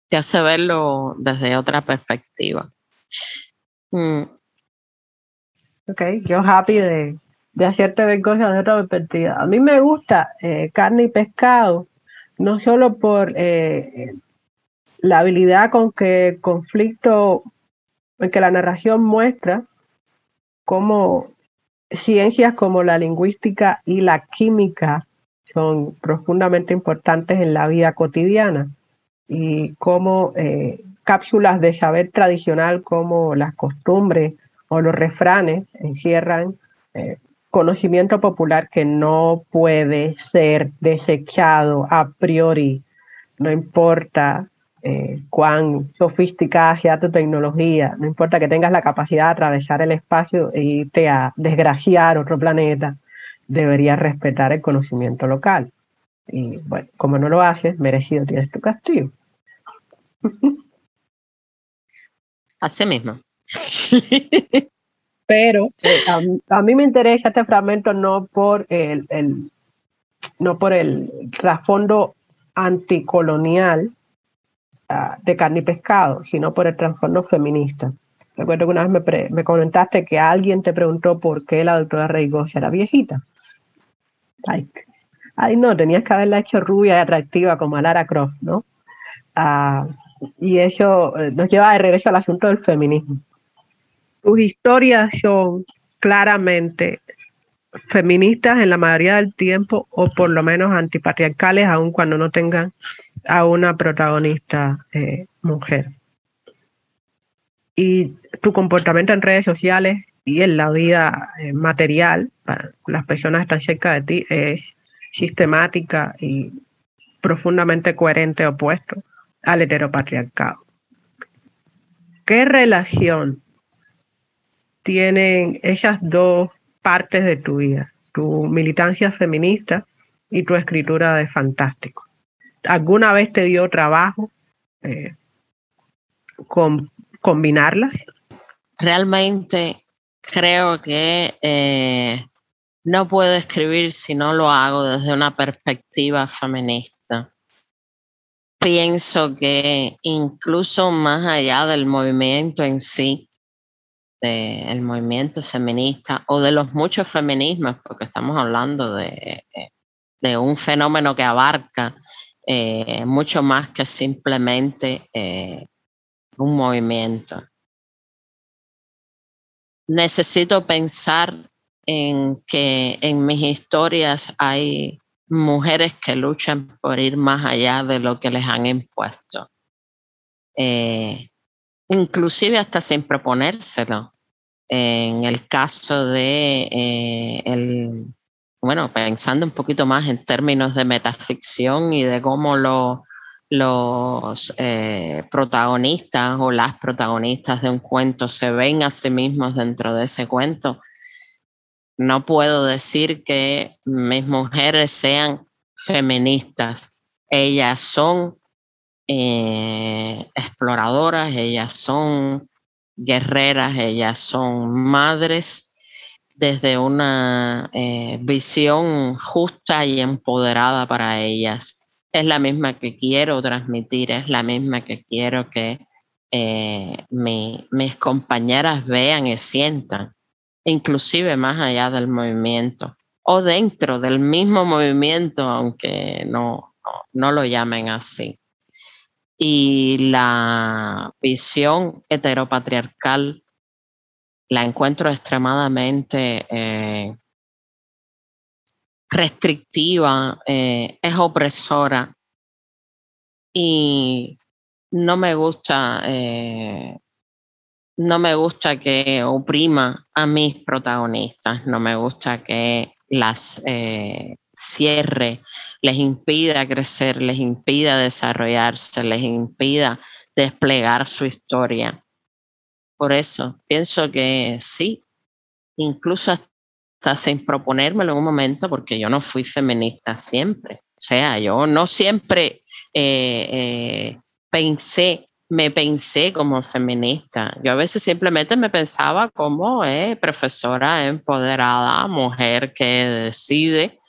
te hace verlo desde otra perspectiva. Mm. Ok, yo happy de, de hacerte ver cosas de otra perspectiva. A mí me gusta eh, carne y pescado, no solo por eh, la habilidad con que el conflicto, en que la narración muestra cómo ciencias como la lingüística y la química son profundamente importantes en la vida cotidiana y cómo eh, cápsulas de saber tradicional como las costumbres o los refranes encierran conocimiento popular que no puede ser desechado a priori, no importa eh, cuán sofisticada sea tu tecnología, no importa que tengas la capacidad de atravesar el espacio e irte a desgraciar otro planeta, deberías respetar el conocimiento local. Y bueno, como no lo haces, merecido tienes tu castigo. <laughs> Así mismo. <laughs> pero eh, a, mí me interesa este fragmento no por el, no por el trasfondo anticolonial ah, de carne y pescado, sino por el trasfondo feminista. Recuerdo que una vez me, me, comentaste que alguien te preguntó por qué la doctora Reigosa era viejita. Ay, no, tenías que haberla hecho rubia y atractiva como a Lara Croft, ¿no? Ah, y eso eh, nos lleva de regreso al asunto del feminismo sus historias son claramente feministas en la mayoría del tiempo o por lo menos antipatriarcales, aun cuando no tengan a una protagonista eh, mujer. Y tu comportamiento en redes sociales y en la vida eh, material, para las personas que están cerca de ti, es sistemática y profundamente coherente opuesto al heteropatriarcado. ¿Qué relación tienen esas dos partes de tu vida, tu militancia feminista y tu escritura de fantástico. ¿Alguna vez te dio trabajo eh, combinarlas? Realmente creo que eh, no puedo escribir si no lo hago desde una perspectiva feminista. Pienso que incluso más allá del movimiento en sí, del movimiento feminista o de los muchos feminismos, porque estamos hablando de, un fenómeno que abarca eh, mucho más que simplemente eh, un movimiento. Necesito pensar en que en mis historias hay mujeres que luchan por ir más allá de lo que les han impuesto. Eh, inclusive hasta sin proponérselo. En el caso de eh, el, bueno, pensando un poquito más en términos de metaficción y de cómo los eh, protagonistas o las protagonistas de un cuento se ven a sí mismos dentro de ese cuento, no puedo decir que mis mujeres sean feministas. Ellas son eh, exploradoras, ellas son guerreras, ellas son madres desde una eh, visión justa y empoderada para ellas. Es la misma que quiero transmitir, es la misma que quiero que eh, mis compañeras vean y sientan, inclusive más allá del movimiento o dentro del mismo movimiento, aunque no, no lo llamen así. Y la visión heteropatriarcal la encuentro extremadamente eh, restrictiva, eh, es opresora y no me gusta, eh, no me gusta que oprima a mis protagonistas, no me gusta que las cierre, les impida crecer, les impida desarrollarse, les impida desplegar su historia. Por eso pienso que sí, incluso hasta sin proponérmelo en un momento, porque yo no fui feminista siempre. O sea, yo no siempre eh, eh, pensé, me pensé como feminista. Yo a veces simplemente me pensaba como eh, profesora empoderada, mujer que decide.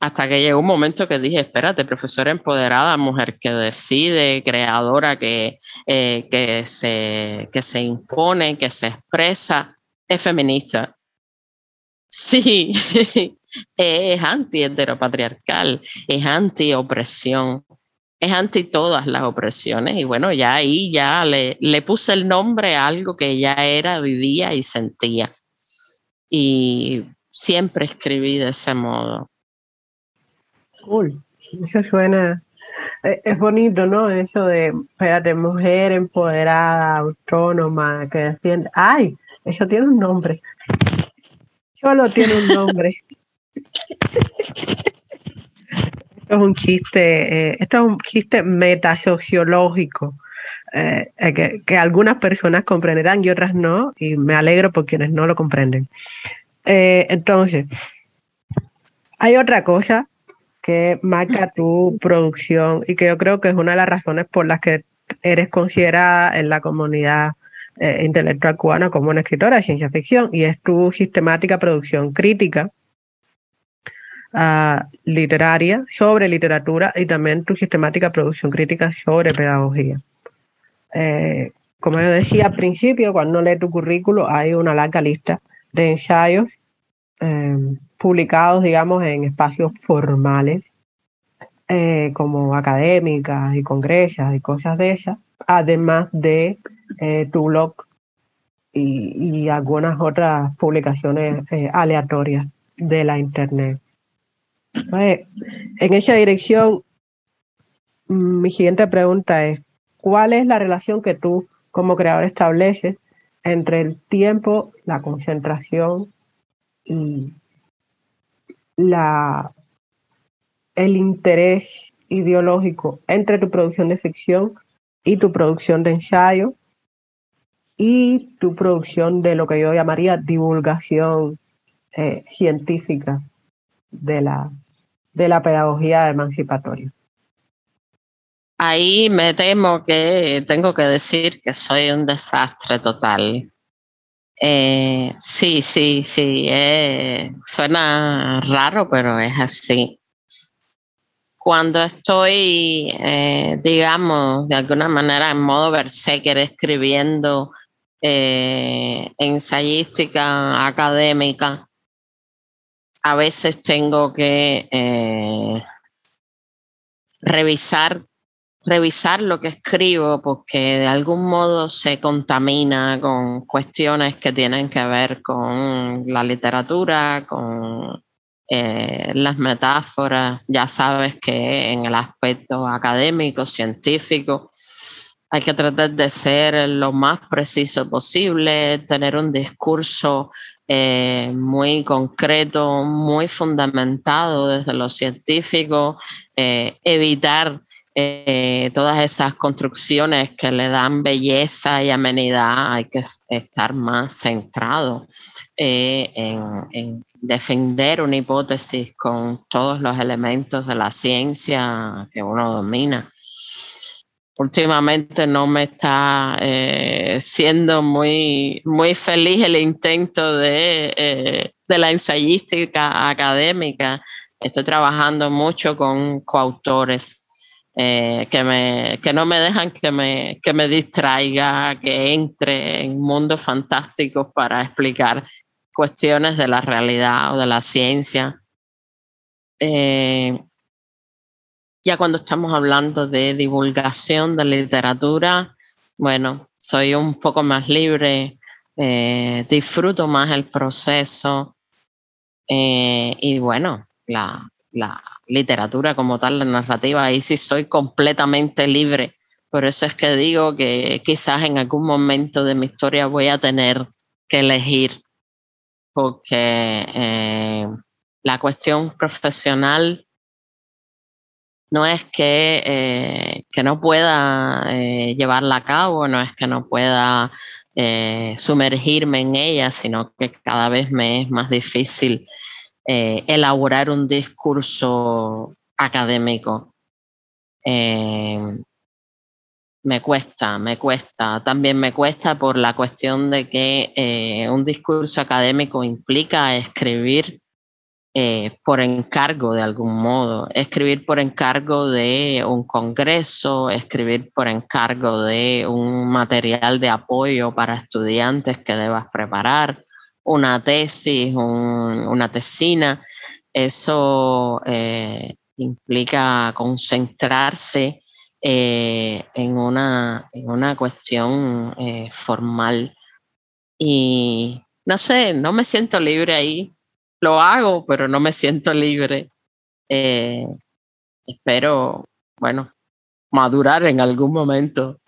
Hasta que llegó un momento que dije, espérate, profesora empoderada, mujer que decide, creadora que, que, se, que se impone, que se expresa, es feminista. Sí, <laughs> es anti-heteropatriarcal, es anti-opresión, es anti todas las opresiones. Y bueno, ya ahí ya le, le puse el nombre a algo que ya era, vivía y sentía. Y siempre escribí de ese modo. Cool, eso suena, eh, es bonito, ¿no? Eso de, espérate, mujer empoderada, autónoma, que defiende. ¡Ay! Eso tiene un nombre. Solo tiene un nombre. esto es un chiste, eh, esto es un chiste metasociológico. Eh, eh, que, que, algunas personas comprenderán y otras no, y me alegro por quienes no lo comprenden. entonces, hay otra cosa que marca tu producción y que yo creo que es una de las razones por las que eres considerada en la comunidad eh, intelectual cubana como una escritora de ciencia ficción y es tu sistemática producción crítica uh, literaria sobre literatura y también tu sistemática producción crítica sobre pedagogía. Eh, como yo decía al principio, cuando lees tu currículo hay una larga lista de ensayos eh, publicados, digamos, en espacios formales, como académicas y congresas y cosas de esas, además de eh, tu blog y, algunas otras publicaciones eh, aleatorias de la internet. en esa dirección, mm, mi siguiente pregunta es, ¿cuál es la relación que tú como creador estableces entre el tiempo, la concentración y la, el interés ideológico entre tu producción de ficción y tu producción de ensayo y tu producción de lo que yo llamaría divulgación eh, científica de la, de la pedagogía emancipatoria. Ahí me temo que tengo que decir que soy un desastre total. Eh, sí, sí, sí, eh, suena raro, pero es así. Cuando estoy, digamos, de alguna manera en modo berserker escribiendo eh, ensayística académica, a veces tengo que eh, revisar, revisar lo que escribo porque de algún modo se contamina con cuestiones que tienen que ver con la literatura, con eh, las metáforas. Ya sabes que en el aspecto académico, científico, hay que tratar de ser lo más preciso posible, tener un discurso eh, muy concreto, muy fundamentado desde lo científico, eh, evitar eh, todas esas construcciones que le dan belleza y amenidad, hay que estar más centrado en defender una hipótesis con todos los elementos de la ciencia que uno domina últimamente no me está eh, siendo muy, muy feliz el intento de, eh, de, la ensayística académica. Estoy trabajando mucho con coautores eh, que, me, que no me dejan que me, que me distraiga, que entre en mundos fantásticos para explicar cuestiones de la realidad o de la ciencia. Ya cuando estamos hablando de divulgación de literatura, bueno, soy un poco más libre, eh, disfruto más el proceso eh, y bueno, la, la, literatura como tal, la narrativa, ahí sí soy completamente libre. Por eso es que digo que quizás en algún momento de mi historia voy a tener que elegir porque eh, la cuestión profesional no es que, eh, que no pueda eh, llevarla a cabo, no es que no pueda eh, sumergirme en ella, sino que cada vez me es más difícil elaborar un discurso académico. me cuesta, me cuesta. También me cuesta por la cuestión de que un discurso académico implica escribir eh, por encargo de algún modo, escribir por encargo de un congreso, escribir por encargo de un material de apoyo para estudiantes que debas preparar, una tesis, una tesina, eso eh, implica concentrarse eh, en, una, en, una, cuestión formal. Y no sé, no me siento libre ahí lo hago, pero no me siento libre. Eh, espero, bueno, madurar en algún momento.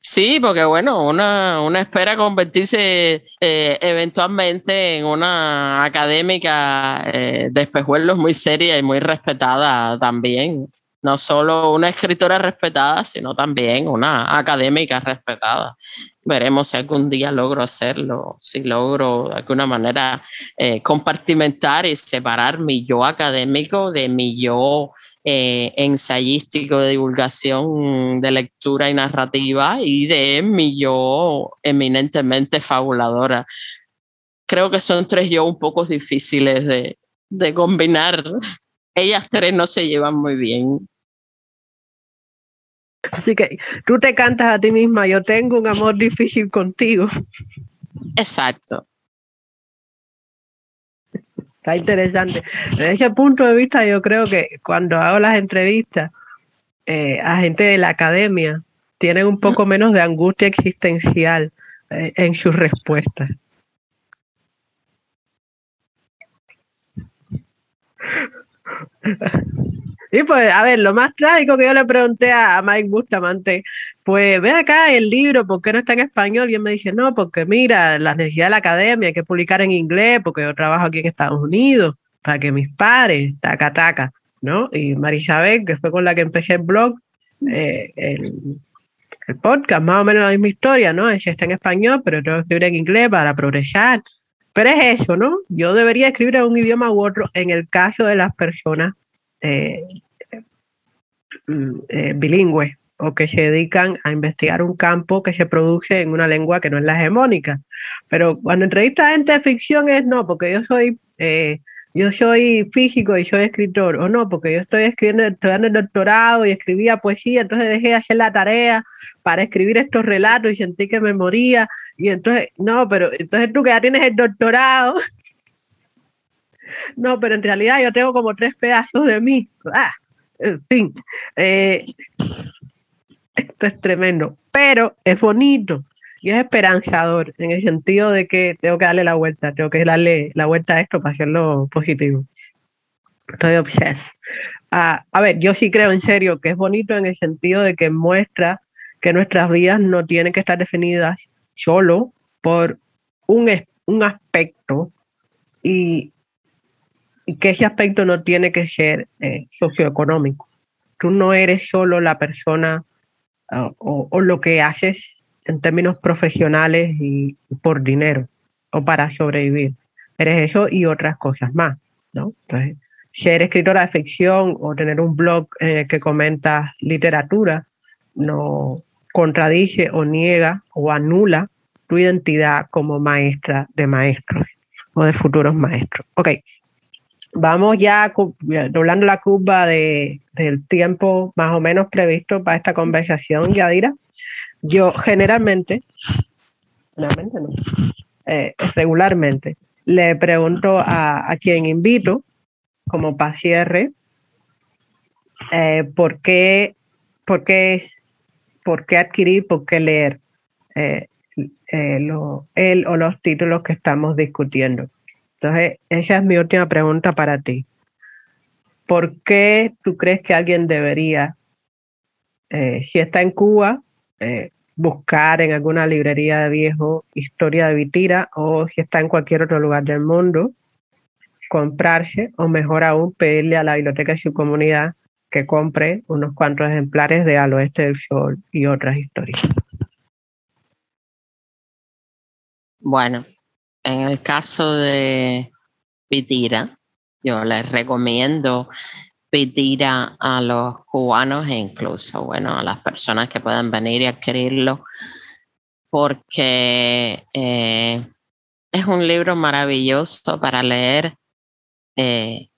Sí, porque bueno, una, una espera convertirse eh, eventualmente en una académica eh, de espejuelos muy seria y muy respetada también. No solo una escritora respetada, sino también una académica respetada veremos si algún día logro hacerlo, si logro de alguna manera eh, compartimentar y separar mi yo académico de mi yo eh, ensayístico de divulgación de lectura y narrativa y de mi yo eminentemente fabuladora. Creo que son tres yo un poco difíciles de, de combinar. Ellas tres no se llevan muy bien. Así que tú te cantas a ti misma, yo tengo un amor difícil contigo. Exacto. Está interesante. Desde ese punto de vista, yo creo que cuando hago las entrevistas eh, a gente de la academia, tienen un poco menos de angustia existencial eh, en sus respuestas. <laughs> Y pues, a ver, lo más trágico que yo le pregunté a Mike Bustamante, pues ve acá el libro, ¿por qué no está en español? Y él me dice, no, porque mira, la necesidad de la academia, hay que publicar en inglés, porque yo trabajo aquí en Estados Unidos, para que mis pares, taca, taca, ¿no? Y Marisabel, que fue con la que empecé el blog, eh, el, el, podcast, más o menos la misma historia, ¿no? Ella está en español, pero tengo que escribir en inglés para progresar. Pero es eso, ¿no? Yo debería escribir en un idioma u otro en el caso de las personas eh, eh, bilingües o que se dedican a investigar un campo que se produce en una lengua que no es la hegemónica. Pero cuando entrevista a gente de ficción es no, porque yo soy eh, yo soy físico y soy escritor, o no, porque yo estoy escribiendo, estudiando el doctorado y escribía poesía, entonces dejé de hacer la tarea para escribir estos relatos y sentí que me moría, y entonces, no, pero entonces tú que ya tienes el doctorado, no, pero en realidad yo tengo como tres pedazos de mí. Ah, en fin, eh, esto es tremendo, pero es bonito y es esperanzador en el sentido de que tengo que darle la vuelta, tengo que darle la vuelta a esto para hacerlo positivo. Estoy obses. Ah, a ver, yo sí creo en serio que es bonito en el sentido de que muestra que nuestras vidas no tienen que estar definidas solo por un, un aspecto y y que ese aspecto no tiene que ser eh, socioeconómico. Tú no eres solo la persona ah, o, lo que haces en términos profesionales y por dinero o para sobrevivir. Eres eso y otras cosas más, ¿no? Entonces, ser escritora de ficción o tener un blog eh, que comenta literatura no contradice o niega o anula tu identidad como maestra de maestros o de futuros maestros. Ok, vamos ya doblando la curva de, del tiempo más o menos previsto para esta conversación, Yadira. Yo generalmente, no, eh, regularmente, le pregunto a, quien invito, como para cierre, eh, por, qué, por, qué, por qué adquirir, por qué leer eh, él o los títulos que estamos discutiendo. Entonces, esa es mi última pregunta para ti. ¿Por qué tú crees que alguien debería, eh, si está en Cuba, eh, buscar en alguna librería de viejo historia de Vitira o si está en cualquier otro lugar del mundo, comprarse o mejor aún pedirle a la biblioteca de su comunidad que compre unos cuantos ejemplares de Al Oeste del Sol y otras historias. Bueno, en el caso de Vitira, yo les recomiendo Vitira a los cubanos e incluso, bueno, a las personas que puedan venir y adquirirlo, porque eh, es un libro maravilloso para leer eh,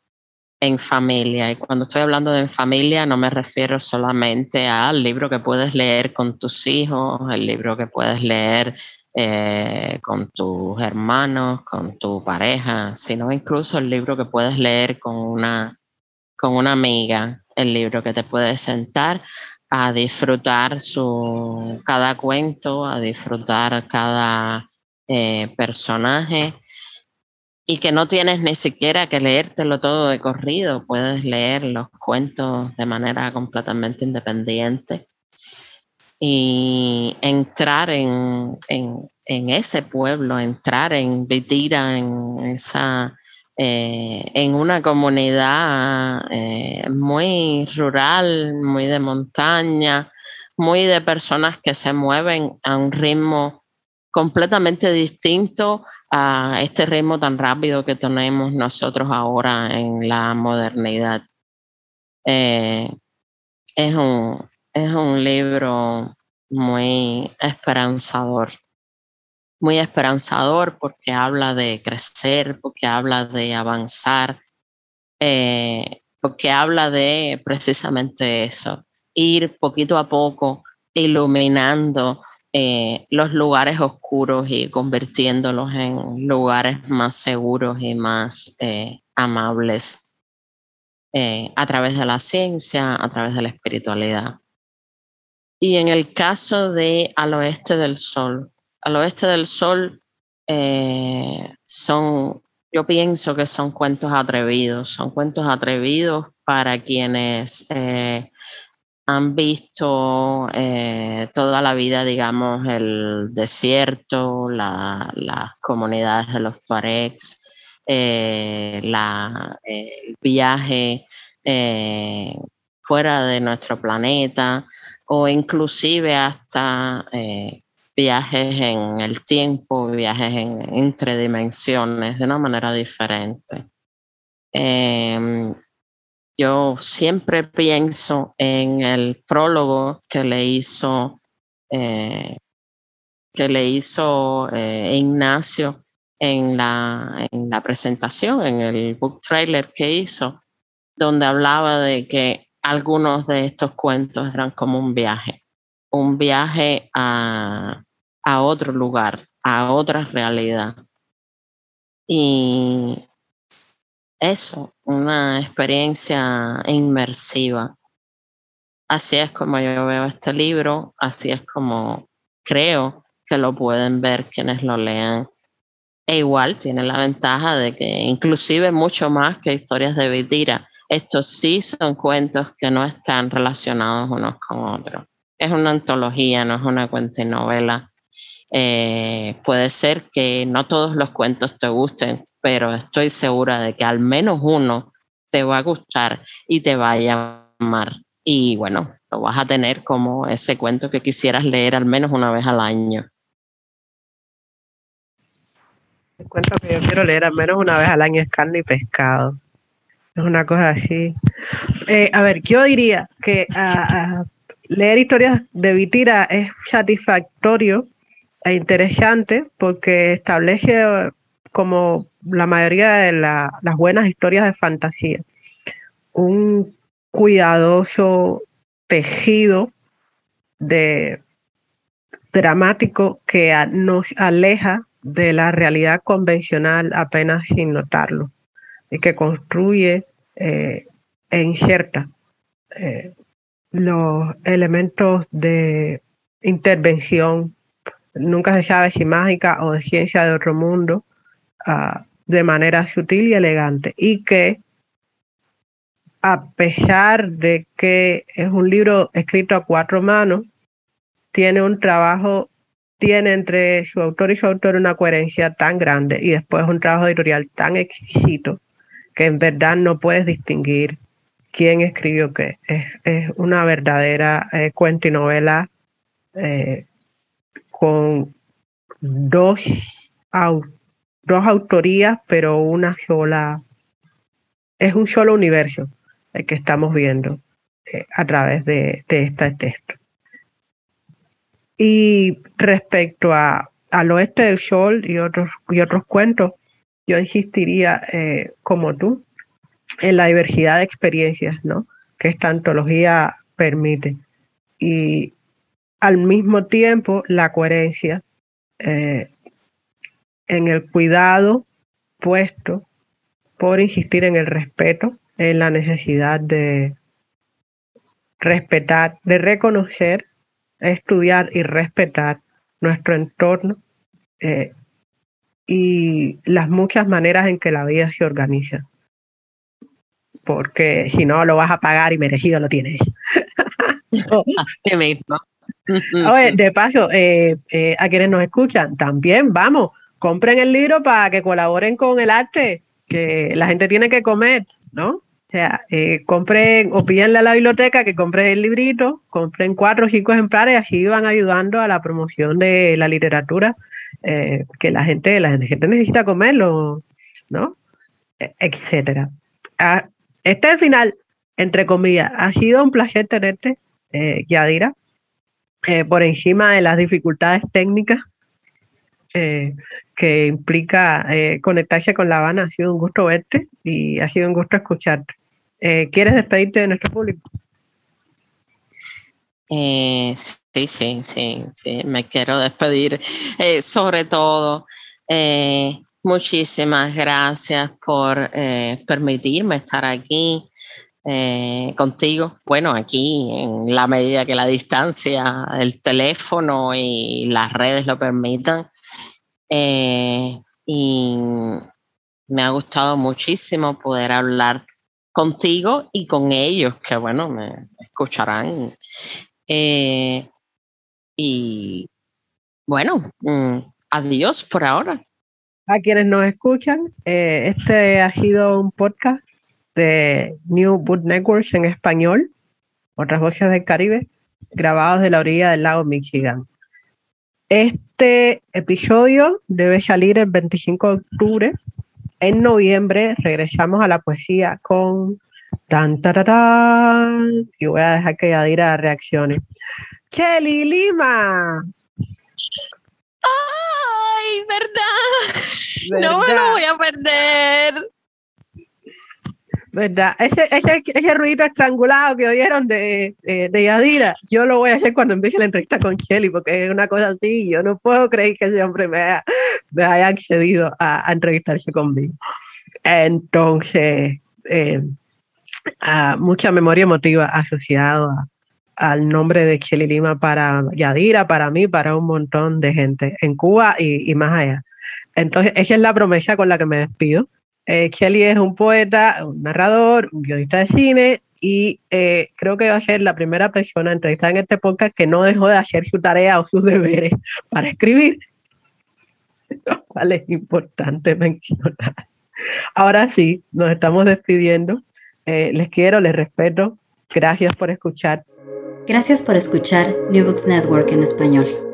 en familia. Y cuando estoy hablando de en familia, no me refiero solamente al libro que puedes leer con tus hijos, el libro que puedes leer eh, con tus hermanos, con tu pareja, sino incluso el libro que puedes leer con una, con una amiga, el libro que te puedes sentar a disfrutar su, cada cuento, a disfrutar cada eh, personaje y que no tienes ni siquiera que leértelo todo de corrido, puedes leer los cuentos de manera completamente independiente y entrar en, ese pueblo, entrar en Vitira, en esa eh, en una comunidad eh, muy rural, muy de montaña, muy de personas que se mueven a un ritmo completamente distinto a este ritmo tan rápido que tenemos nosotros ahora en la modernidad. Eh, es, un, es un libro muy esperanzador, muy esperanzador porque habla de crecer, porque habla de avanzar, eh, porque habla de precisamente eso, ir poquito a poco iluminando eh, los lugares oscuros y convirtiéndolos en lugares más seguros y más eh, amables eh, a través de la ciencia, a través de la espiritualidad. Y en el caso de Al Oeste del Sol, Al Oeste del Sol son, yo pienso que son cuentos atrevidos, son cuentos atrevidos para quienes han visto eh, toda la vida, digamos, el desierto, las comunidades de los Tuaregs, eh, el viaje eh, fuera de nuestro planeta o inclusive hasta viajes en el tiempo, viajes en, entre dimensiones de una manera diferente. Em, yo siempre pienso en el prólogo que le hizo, eh, que le hizo eh, Ignacio en la, en la presentación, en el book trailer que hizo, donde hablaba de que algunos de estos cuentos eran como un viaje, un viaje a, a otro lugar, a otra realidad. Y eso, una experiencia inmersiva. Así es como yo veo este libro, así es como creo que lo pueden ver quienes lo lean. E igual tiene la ventaja de que inclusive mucho más que historias de Vitira, estos sí son cuentos que no están relacionados unos con otros. Es una antología, no es una cuentinovela. Eh, puede ser que no todos los cuentos te gusten, pero estoy segura de que al menos uno te va a gustar y te va a llamar. Y bueno, lo vas a tener como ese cuento que quisieras leer al menos una vez al año. El cuento que yo quiero leer al menos una vez al año es carne y pescado. Es una cosa así. Eh, a ver, yo diría que leer historias de Vitira es satisfactorio e interesante porque establece como la mayoría de las buenas historias de fantasía, un cuidadoso tejido de dramático que nos aleja de la realidad convencional apenas sin notarlo y que construye eh, e inserta eh, los elementos de intervención, nunca se sabe si mágica o de ciencia de otro mundo, de manera sutil y elegante y que a pesar de que es un libro escrito a cuatro manos, tiene un trabajo, tiene entre su autor y su autor una coherencia tan grande y después un trabajo editorial tan exquisito que en verdad no puedes distinguir quién escribió qué. Es, una verdadera eh, cuento y novela eh, con dos, dos autorías, pero una sola, es un solo universo el que estamos viendo eh, a través de, este texto. Y respecto a, al oeste del sol y otros, y otros cuentos, yo insistiría, eh, como tú, en la diversidad de experiencias ¿no? que esta antología permite. Y al mismo tiempo, la coherencia eh, en el cuidado puesto por insistir en el respeto, en la necesidad de respetar, de reconocer, estudiar y respetar nuestro entorno eh, y las muchas maneras en que la vida se organiza. Porque si no, lo vas a pagar y merecido lo tienes. <laughs> Así mismo. Oye, de paso, eh, eh, a quienes nos escuchan, también vamos, compren el libro para que colaboren con el arte, que la gente tiene que comer, ¿no? O sea, eh, compren o pídanle a la biblioteca que compren el librito, compren cuatro o cinco ejemplares, así van ayudando a la promoción de la literatura eh, que la gente, la gente necesita comerlo, ¿no? E, etcétera. Ah, este final, entre comillas, ha sido un placer tenerte, eh, Yadira, eh, por encima de las dificultades técnicas que implica conectarse con La Habana. Ha sido un gusto verte y ha sido un gusto escucharte. ¿Quieres despedirte de nuestro público? Eh, sí, sí, sí, sí, me quiero despedir. Eh, sobre todo, eh, muchísimas gracias por permitirme estar aquí contigo. Bueno, aquí en la medida que la distancia, el teléfono y las redes lo permitan. Y me ha gustado muchísimo poder hablar contigo y con ellos, que bueno, me escucharán eh, y bueno, mm, adiós por ahora. A quienes nos escuchan, eh, este ha sido un podcast de New Boot Networks en español, otras voces del Caribe, grabados de la orilla del lago Michigan. Este episodio debe salir el 25 de octubre. En noviembre regresamos a la poesía con Tan, y voy a dejar que Yadira reaccione. Kelly Lima. ¡Ay, verdad! No me lo voy a perder. ¿Verdad? Ese, ese, ese ruido estrangulado que oyeron de, de, Yadira, yo lo voy a hacer cuando empiece la entrevista con Kelly, porque es una cosa así. Yo no puedo creer que ese hombre me haya, me haya accedido a, a entrevistarse conmigo. Entonces, eh, mucha memoria emotiva asociada al nombre de Kelly Lima para Yadira, para mí, para un montón de gente en Cuba y, más allá. Entonces, esa es la promesa con la que me despido. Eh, Kelly es un poeta, un narrador, un guionista de cine y eh, creo que va a ser la primera persona entrevistada en este podcast que no dejó de hacer su tarea o sus deberes <laughs> para escribir, lo cual es importante mencionar. Ahora sí, nos estamos despidiendo. Eh, les quiero, les respeto. Gracias por escuchar. Gracias por escuchar New Books Network en español.